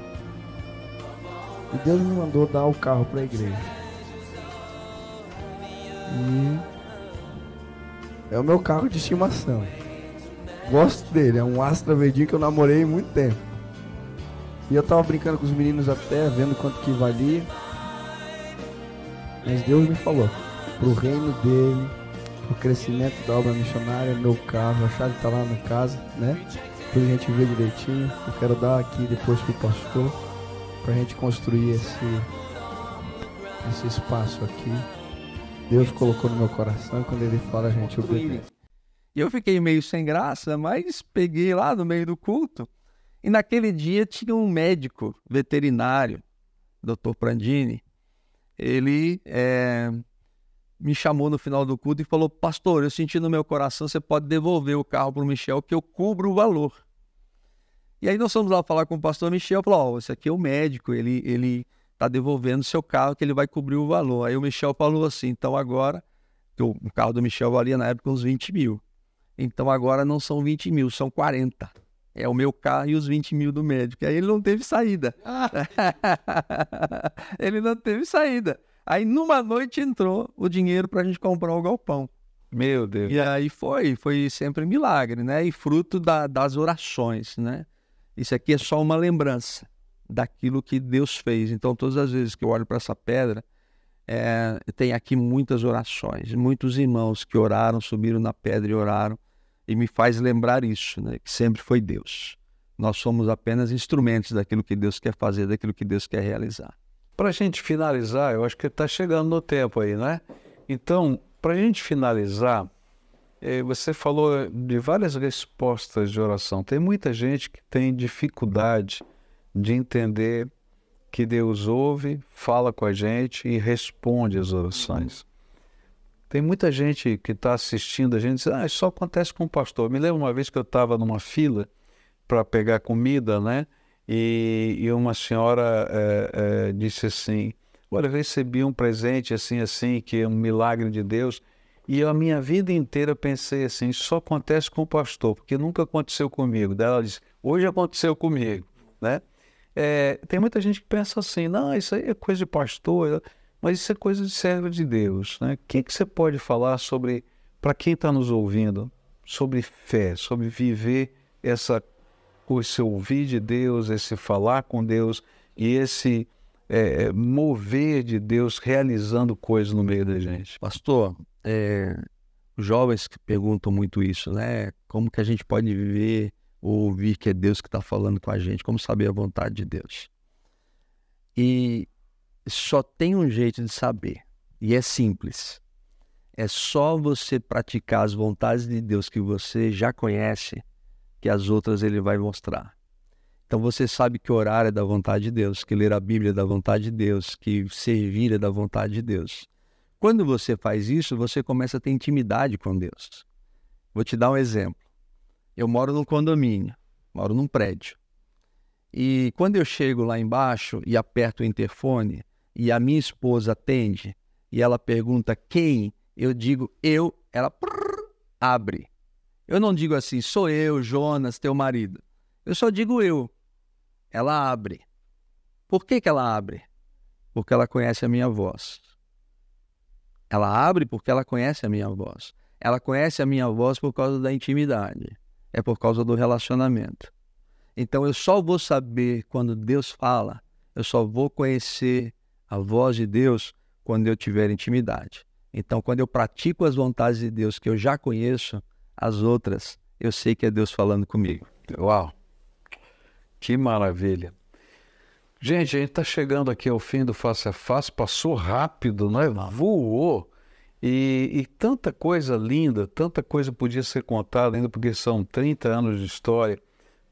S5: E Deus me mandou dar o carro para a igreja. E é o meu carro de estimação. Gosto dele, é um Astra verdinho que eu namorei há muito tempo. E eu tava brincando com os meninos até, vendo quanto que valia. Mas Deus me falou, pro reino dele, pro crescimento da obra missionária, meu carro, a chave tá lá na casa, né? Pra gente ver direitinho. Eu quero dar aqui depois pro pastor, pra gente construir esse, esse espaço aqui. Deus colocou no meu coração quando ele fala, a gente obedece.
S4: E eu fiquei meio sem graça, mas peguei lá no meio do culto. E naquele dia tinha um médico veterinário, Dr. Prandini. Ele é, me chamou no final do culto e falou: Pastor, eu senti no meu coração, você pode devolver o carro para o Michel, que eu cubro o valor. E aí nós fomos lá falar com o pastor Michel, falou, ó, esse aqui é o médico, ele, ele tá devolvendo seu carro que ele vai cobrir o valor. Aí o Michel falou assim, então agora, o carro do Michel valia na época uns 20 mil. Então agora não são 20 mil, são 40. É o meu carro e os 20 mil do médico. Aí ele não teve saída. ele não teve saída. Aí numa noite entrou o dinheiro para a gente comprar o galpão.
S1: Meu Deus.
S4: E aí foi, foi sempre milagre, né? E fruto da, das orações, né? Isso aqui é só uma lembrança daquilo que Deus fez. Então, todas as vezes que eu olho para essa pedra, é, tem aqui muitas orações, muitos irmãos que oraram, subiram na pedra e oraram, e me faz lembrar isso, né? Que sempre foi Deus. Nós somos apenas instrumentos daquilo que Deus quer fazer, daquilo que Deus quer realizar.
S1: Para a gente finalizar, eu acho que está chegando no tempo aí, né? Então, para a gente finalizar, eh, você falou de várias respostas de oração. Tem muita gente que tem dificuldade de entender que Deus ouve, fala com a gente e responde às orações. Tem muita gente que está assistindo a gente diz, ah, isso só acontece com o pastor. Me lembro uma vez que eu estava numa fila para pegar comida, né? E, e uma senhora é, é, disse assim: Olha, eu recebi um presente assim, assim, que é um milagre de Deus. E eu, a minha vida inteira pensei assim: só acontece com o pastor, porque nunca aconteceu comigo. Daí ela disse: Hoje aconteceu comigo, né? É, tem muita gente que pensa assim: Não, isso aí é coisa de pastor, mas isso é coisa de servo de Deus, né? O que, que você pode falar sobre, para quem está nos ouvindo, sobre fé, sobre viver essa esse ouvir de Deus, esse falar com Deus e esse é, mover de Deus realizando coisas no meio da gente.
S4: Pastor, é, jovens que perguntam muito isso, né? Como que a gente pode viver ouvir que é Deus que está falando com a gente? Como saber a vontade de Deus? E só tem um jeito de saber, e é simples. É só você praticar as vontades de Deus que você já conhece que as outras ele vai mostrar. Então você sabe que orar é da vontade de Deus, que ler a Bíblia é da vontade de Deus, que servir é da vontade de Deus. Quando você faz isso, você começa a ter intimidade com Deus. Vou te dar um exemplo. Eu moro num condomínio, moro num prédio. E quando eu chego lá embaixo e aperto o interfone e a minha esposa atende e ela pergunta quem, eu digo eu, ela prrr, abre. Eu não digo assim, sou eu, Jonas, teu marido. Eu só digo eu. Ela abre. Por que, que ela abre? Porque ela conhece a minha voz. Ela abre porque ela conhece a minha voz. Ela conhece a minha voz por causa da intimidade. É por causa do relacionamento. Então eu só vou saber quando Deus fala, eu só vou conhecer a voz de Deus quando eu tiver intimidade. Então, quando eu pratico as vontades de Deus que eu já conheço, as outras, eu sei que é Deus falando comigo.
S1: Uau! Que maravilha! Gente, a gente está chegando aqui ao fim do Face a Face, passou rápido, não é? Voou. E, e, tanta coisa linda, tanta coisa podia ser contada ainda, porque são 30 anos de história,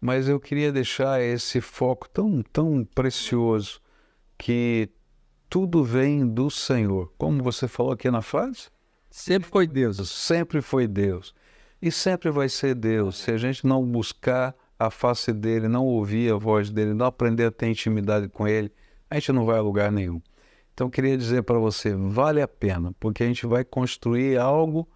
S1: mas eu queria deixar esse foco tão, tão precioso que tudo vem do Senhor. Como você falou aqui na frase?
S4: Sempre foi Deus.
S1: Sempre foi Deus. E sempre vai ser Deus. Se a gente não buscar a face dele, não ouvir a voz dele, não aprender a ter intimidade com ele, a gente não vai a lugar nenhum. Então, eu queria dizer para você: vale a pena, porque a gente vai construir algo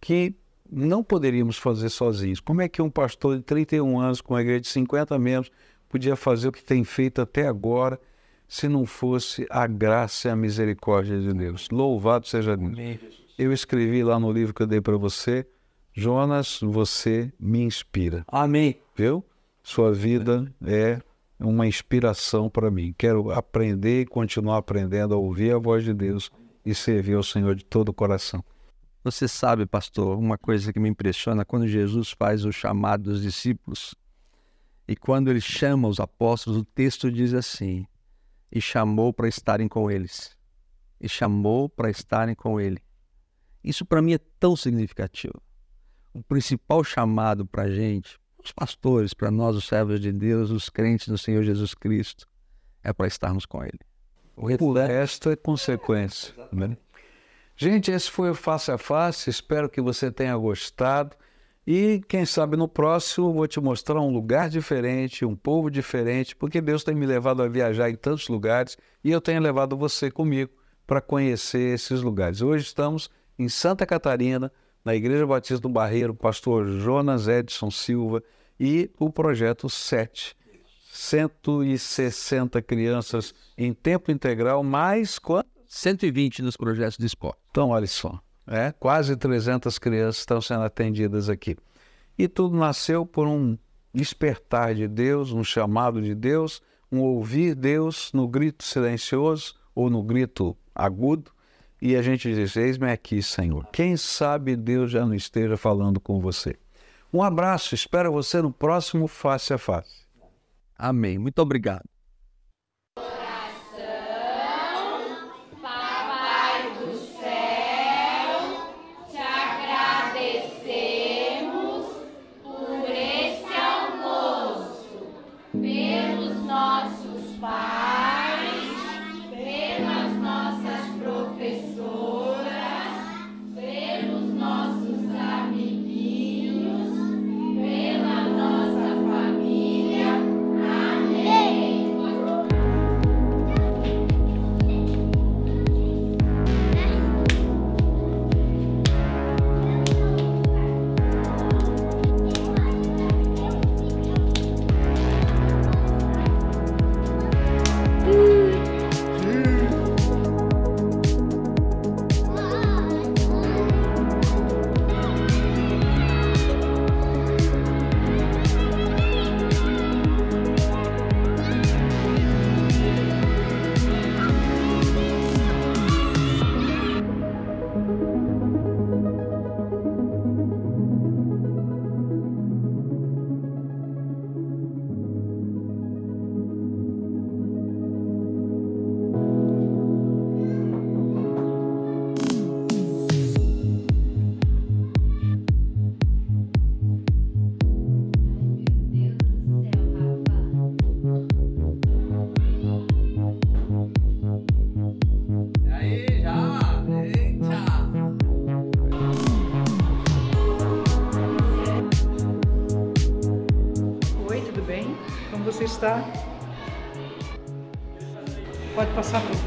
S1: que não poderíamos fazer sozinhos. Como é que um pastor de 31 anos, com uma igreja de 50 membros, podia fazer o que tem feito até agora, se não fosse a graça e a misericórdia de Deus? Louvado seja Deus. Eu escrevi lá no livro que eu dei para você Jonas, você me inspira.
S4: Amém.
S1: Viu? Sua vida é uma inspiração para mim. Quero aprender e continuar aprendendo a ouvir a voz de Deus e servir ao Senhor de todo o coração.
S4: Você sabe, pastor, uma coisa que me impressiona quando Jesus faz o chamado dos discípulos e quando ele chama os apóstolos, o texto diz assim: e chamou para estarem com eles. E chamou para estarem com ele. Isso para mim é tão significativo o principal chamado para a gente, os pastores, para nós, os servos de Deus, os crentes no Senhor Jesus Cristo, é para estarmos com Ele.
S1: O resto é consequência. Né? Gente, esse foi o Face a Face. Espero que você tenha gostado. E quem sabe no próximo vou te mostrar um lugar diferente, um povo diferente, porque Deus tem me levado a viajar em tantos lugares e eu tenho levado você comigo para conhecer esses lugares. Hoje estamos em Santa Catarina, na Igreja Batista do Barreiro, pastor Jonas Edson Silva e o projeto 7. 160 crianças em tempo integral, mais quanto?
S4: 120 nos projetos de esporte.
S1: Então, olha só, é, quase 300 crianças estão sendo atendidas aqui. E tudo nasceu por um despertar de Deus, um chamado de Deus, um ouvir Deus no grito silencioso ou no grito agudo, e a gente diz: Eis-me aqui, Senhor. Quem sabe Deus já não esteja falando com você. Um abraço, espero você no próximo Face a Face.
S4: Amém. Muito obrigado.
S3: Pode passar, prof.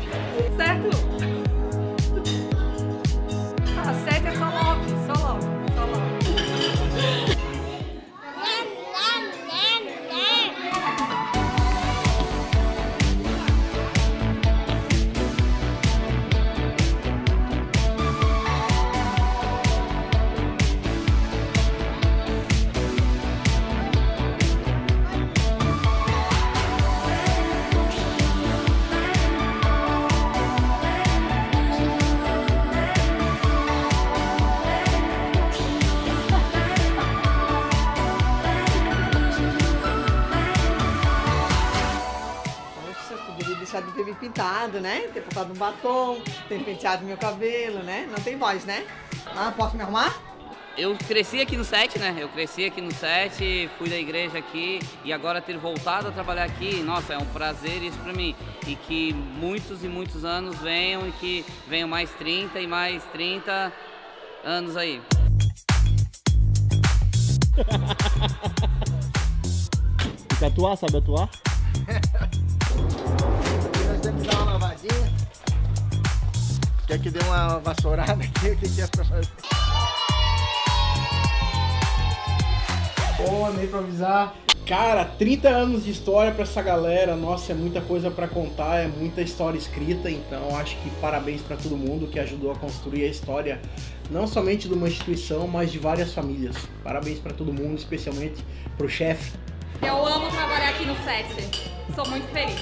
S6: Certo?
S7: Né? Ter botado um batom, ter penteado meu cabelo, né? Não tem voz, né? Ah, posso me arrumar?
S8: Eu cresci aqui no SET, né? Eu cresci aqui no SET, fui da igreja aqui e agora ter voltado a trabalhar aqui, nossa, é um prazer isso pra mim. E que muitos e muitos anos venham e que venham mais 30 e mais 30 anos aí.
S9: Sabe atuar? Sabe atuar?
S3: Quer que dê uma vassourada aqui? O que, que é pra fazer? Boa, nem pra avisar. Cara, 30 anos de história pra essa galera. Nossa, é muita coisa pra contar, é muita história escrita. Então, acho que parabéns pra todo mundo que ajudou a construir a história, não somente de uma instituição, mas de várias famílias. Parabéns pra todo mundo, especialmente pro chefe.
S6: Eu amo trabalhar aqui no SET. Sou muito feliz.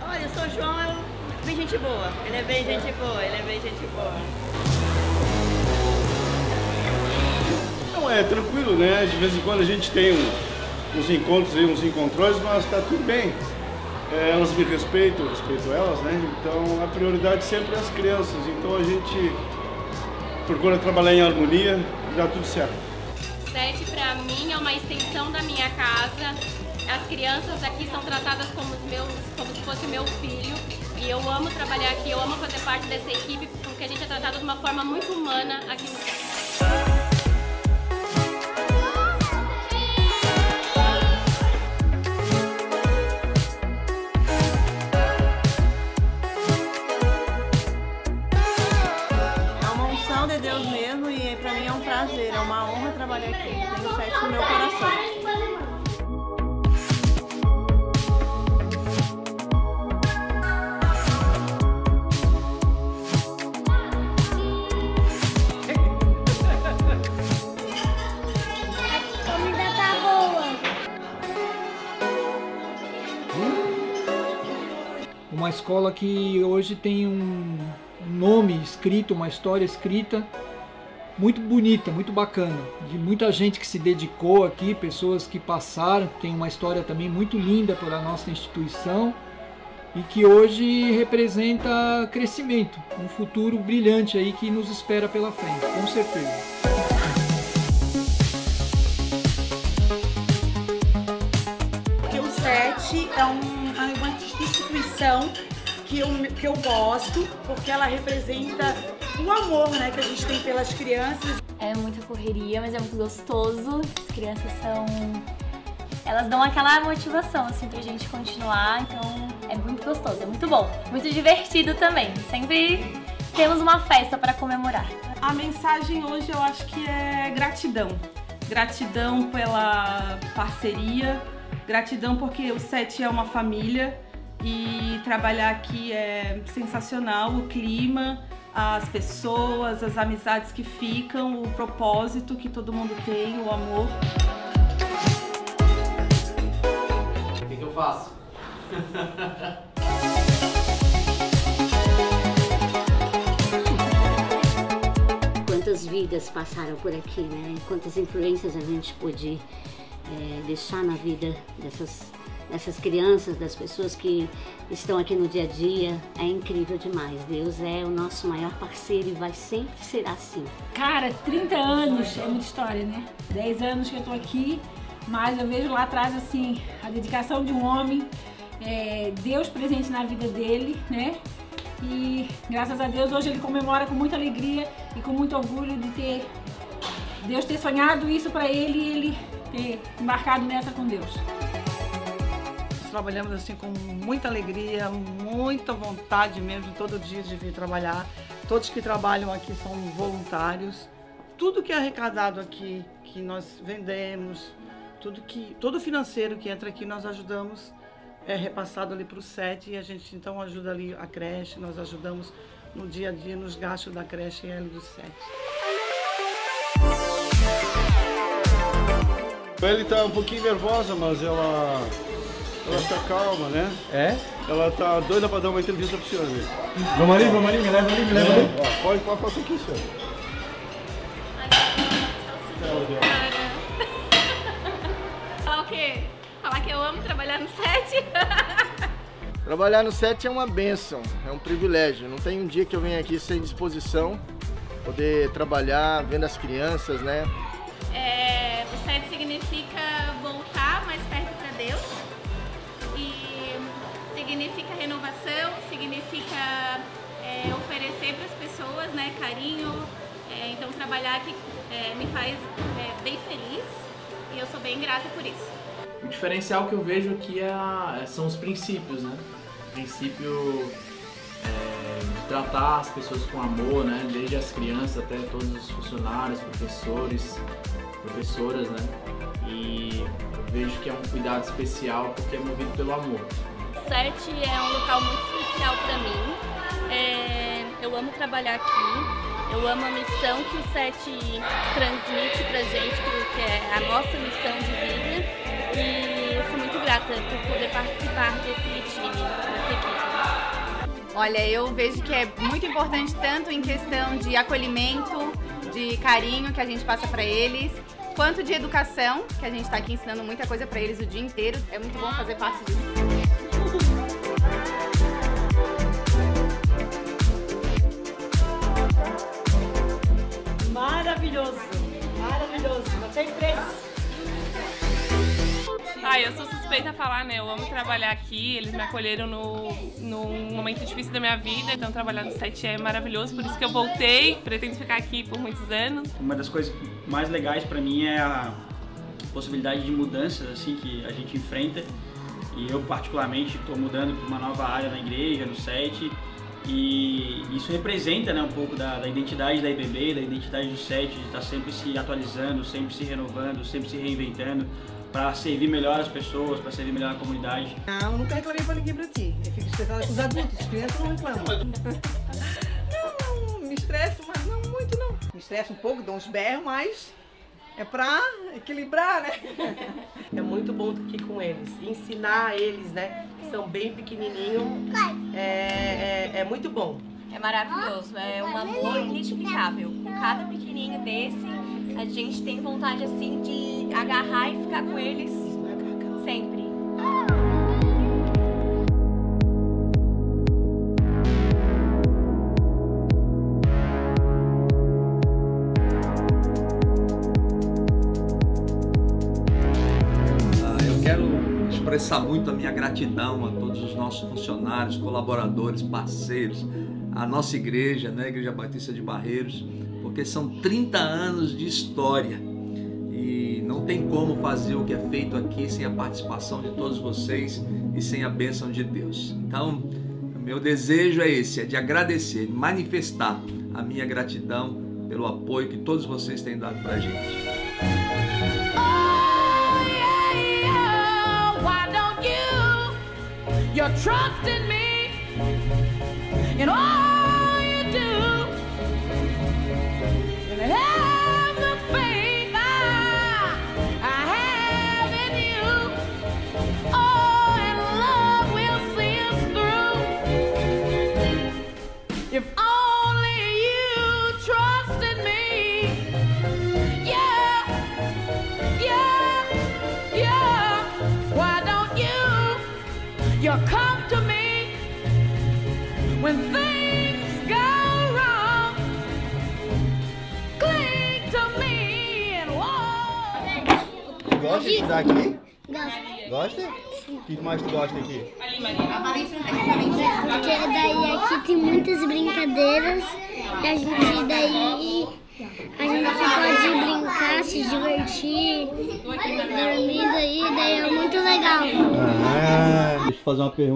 S10: Olha, o São João um- bem gente boa. Ele é bem gente boa, ele é bem gente boa.
S11: Não, é tranquilo, né? De vez em quando a gente tem um- uns encontros aí, uns encontrões, mas tá tudo bem. É, elas me respeitam, eu respeito elas, né? Então a prioridade sempre é as crianças. Então a gente procura trabalhar em harmonia, dá tudo certo.
S6: SET pra mim é uma extensão da minha casa. As crianças aqui são tratadas como, os meus, como se fosse meu filho. E eu amo trabalhar aqui, eu amo fazer parte dessa equipe, porque a gente é tratado de uma forma muito humana aqui no centro.
S12: É Deus mesmo e para mim é um prazer, é uma honra
S10: trabalhar aqui. Tenho sete no meu coração.
S13: Escola que hoje tem um nome escrito, uma história escrita muito bonita, muito bacana. De muita gente que se dedicou aqui, pessoas que passaram, tem uma história também muito linda para a nossa instituição e que hoje representa crescimento, um futuro brilhante aí que nos espera pela frente, com certeza.
S14: O SET é um- que eu, que eu gosto, porque ela representa o amor né, que a gente tem pelas crianças.
S15: É muita correria, mas é muito gostoso. As crianças são. Elas dão aquela motivação, assim, pra gente continuar. Então é muito gostoso, é muito bom. Muito divertido também. Sempre temos uma festa para comemorar.
S16: A mensagem hoje eu acho que é gratidão. Gratidão pela parceria, gratidão porque o SET é uma família e trabalhar aqui é sensacional. O clima, as pessoas, as amizades que ficam, o propósito que todo mundo tem, o amor.
S17: O que, que eu faço?
S18: Quantas vidas passaram por aqui, né? Quantas influências a gente pôde é, deixar na vida dessas, dessas crianças, das pessoas que estão aqui no dia a dia. É incrível demais. Deus é o nosso maior parceiro e vai sempre ser assim.
S19: Cara, 30 anos é muita história, né? 10 anos que eu tô aqui, mas eu vejo lá atrás, assim, a dedicação de um homem, é, Deus presente na vida dele, né? E graças a Deus hoje ele comemora com muita alegria e com muito orgulho de ter Deus ter sonhado isso para ele e ele ter embarcado nessa com Deus.
S14: Trabalhamos assim com muita alegria, muita vontade mesmo todo dia de vir trabalhar. Todos que trabalham aqui são voluntários. Tudo que é arrecadado aqui, que nós vendemos, tudo que todo financeiro que entra aqui nós ajudamos é repassado ali para o SET e a gente então ajuda ali a creche, nós ajudamos no dia a dia nos gastos da creche e ali do SET.
S11: Ele tá um pouquinho nervosa, mas ela. Ela se acalma, né?
S9: É?
S11: Ela tá doida pra dar uma entrevista pro senhor. Né?
S9: Vamos ali, vamos ali, me leva ali, me leva ali.
S11: Ó, pode, pode passar aqui, senhor.
S6: Falar o quê? Falar que eu amo trabalhar no set?
S20: Trabalhar no set é uma benção, é um privilégio. Não tem um dia que eu venho aqui sem disposição, poder trabalhar, vendo as crianças, né?
S6: É, o set significa voltar mais perto para Deus significa renovação, significa é, oferecer para as pessoas né, carinho. É, então trabalhar aqui é, me faz é, bem feliz e eu sou bem grata por isso.
S21: O diferencial que eu vejo aqui é a- são os princípios, né? O princípio é, de tratar as pessoas com amor, né? Desde as crianças até todos os funcionários, professores, professoras, né? E vejo que é um cuidado especial porque é movido pelo amor.
S6: Sete é um local muito especial para mim. É, eu amo trabalhar aqui. Eu amo a missão que o SET transmite pra gente, que é a nossa missão de vida. E eu sou muito grata por poder participar desse time.
S22: Olha, eu vejo que é muito importante tanto em questão de acolhimento, de carinho que a gente passa para eles, quanto de educação, que a gente está aqui ensinando muita coisa para eles o dia inteiro. É muito bom fazer parte disso.
S14: Maravilhoso, maravilhoso, não tem preço.
S23: Ah, eu sou suspeita a falar, né? Eu amo trabalhar aqui, eles me acolheram no, num momento difícil da minha vida, então trabalhar no set é maravilhoso, por isso que eu voltei, pretendo ficar aqui por muitos anos.
S9: Uma das coisas mais legais para mim é a possibilidade de mudanças assim que a gente enfrenta. E eu particularmente estou mudando para uma nova área na igreja, no set. E isso representa né, um pouco da, da identidade da IBB, da identidade do SET, de estar sempre se atualizando, sempre se renovando, sempre se reinventando para servir melhor as pessoas, para servir melhor a comunidade.
S7: Não, nunca reclamei pra ninguém pra ti. Eu fico estressada com os adultos, as crianças não reclamam. não, não, me estresso, mas não muito não. Me estresso um pouco, dou uns berros, mas é pra equilibrar, né?
S14: É muito bom estar aqui com eles. Ensinar eles, né? Que são bem pequenininhos. É, é, é muito bom.
S24: É maravilhoso, é um amor inexplicável. Com cada pequenininho desse, a gente tem vontade assim de agarrar e ficar com eles sempre.
S4: Expressar muito a minha gratidão a todos os nossos funcionários, colaboradores, parceiros, a nossa igreja, né, Igreja Batista de Barreiros, porque são 30 anos de história e não tem como fazer o que é feito aqui sem a participação de todos vocês e sem a bênção de Deus. Então, meu desejo é esse, é de agradecer, manifestar a minha gratidão pelo apoio que todos vocês têm dado para a gente.
S19: You? You trust in me in all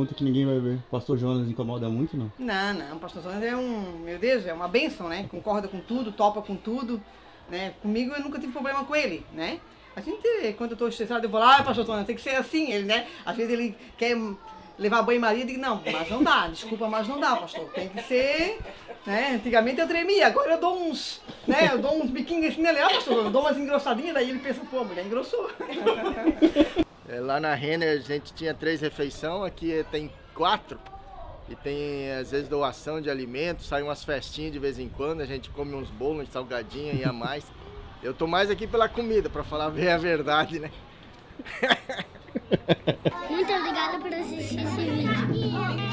S20: pergunta que ninguém vai ver. Pastor Jonas incomoda muito, não?
S7: Não, não, pastor Jonas é um, meu Deus, é uma bênção, né? Concorda com tudo, topa com tudo, né? Comigo eu nunca tive problema com ele, né? A gente, quando eu tô estressado, eu vou lá, ah, pastor Jonas, tem que ser assim, ele, né? Às vezes ele quer levar banho-maria e digo, não, mas não dá, desculpa, mas não dá, pastor. Tem que ser, né? Antigamente eu tremia, agora eu dou uns, né? Eu dou uns biquinhos assim nele, ah, pastor, eu dou umas engrossadinhas, daí ele pensa, pô, a mulher engrossou.
S20: É, lá na Renner a gente tinha três refeições, aqui tem quatro. E tem, às vezes, doação de alimentos, sai umas festinhas de vez em quando, a gente come uns bolos, uns e a mais. Eu tô mais aqui pela comida, para falar bem a verdade, né?
S25: Muito obrigada por assistir esse vídeo.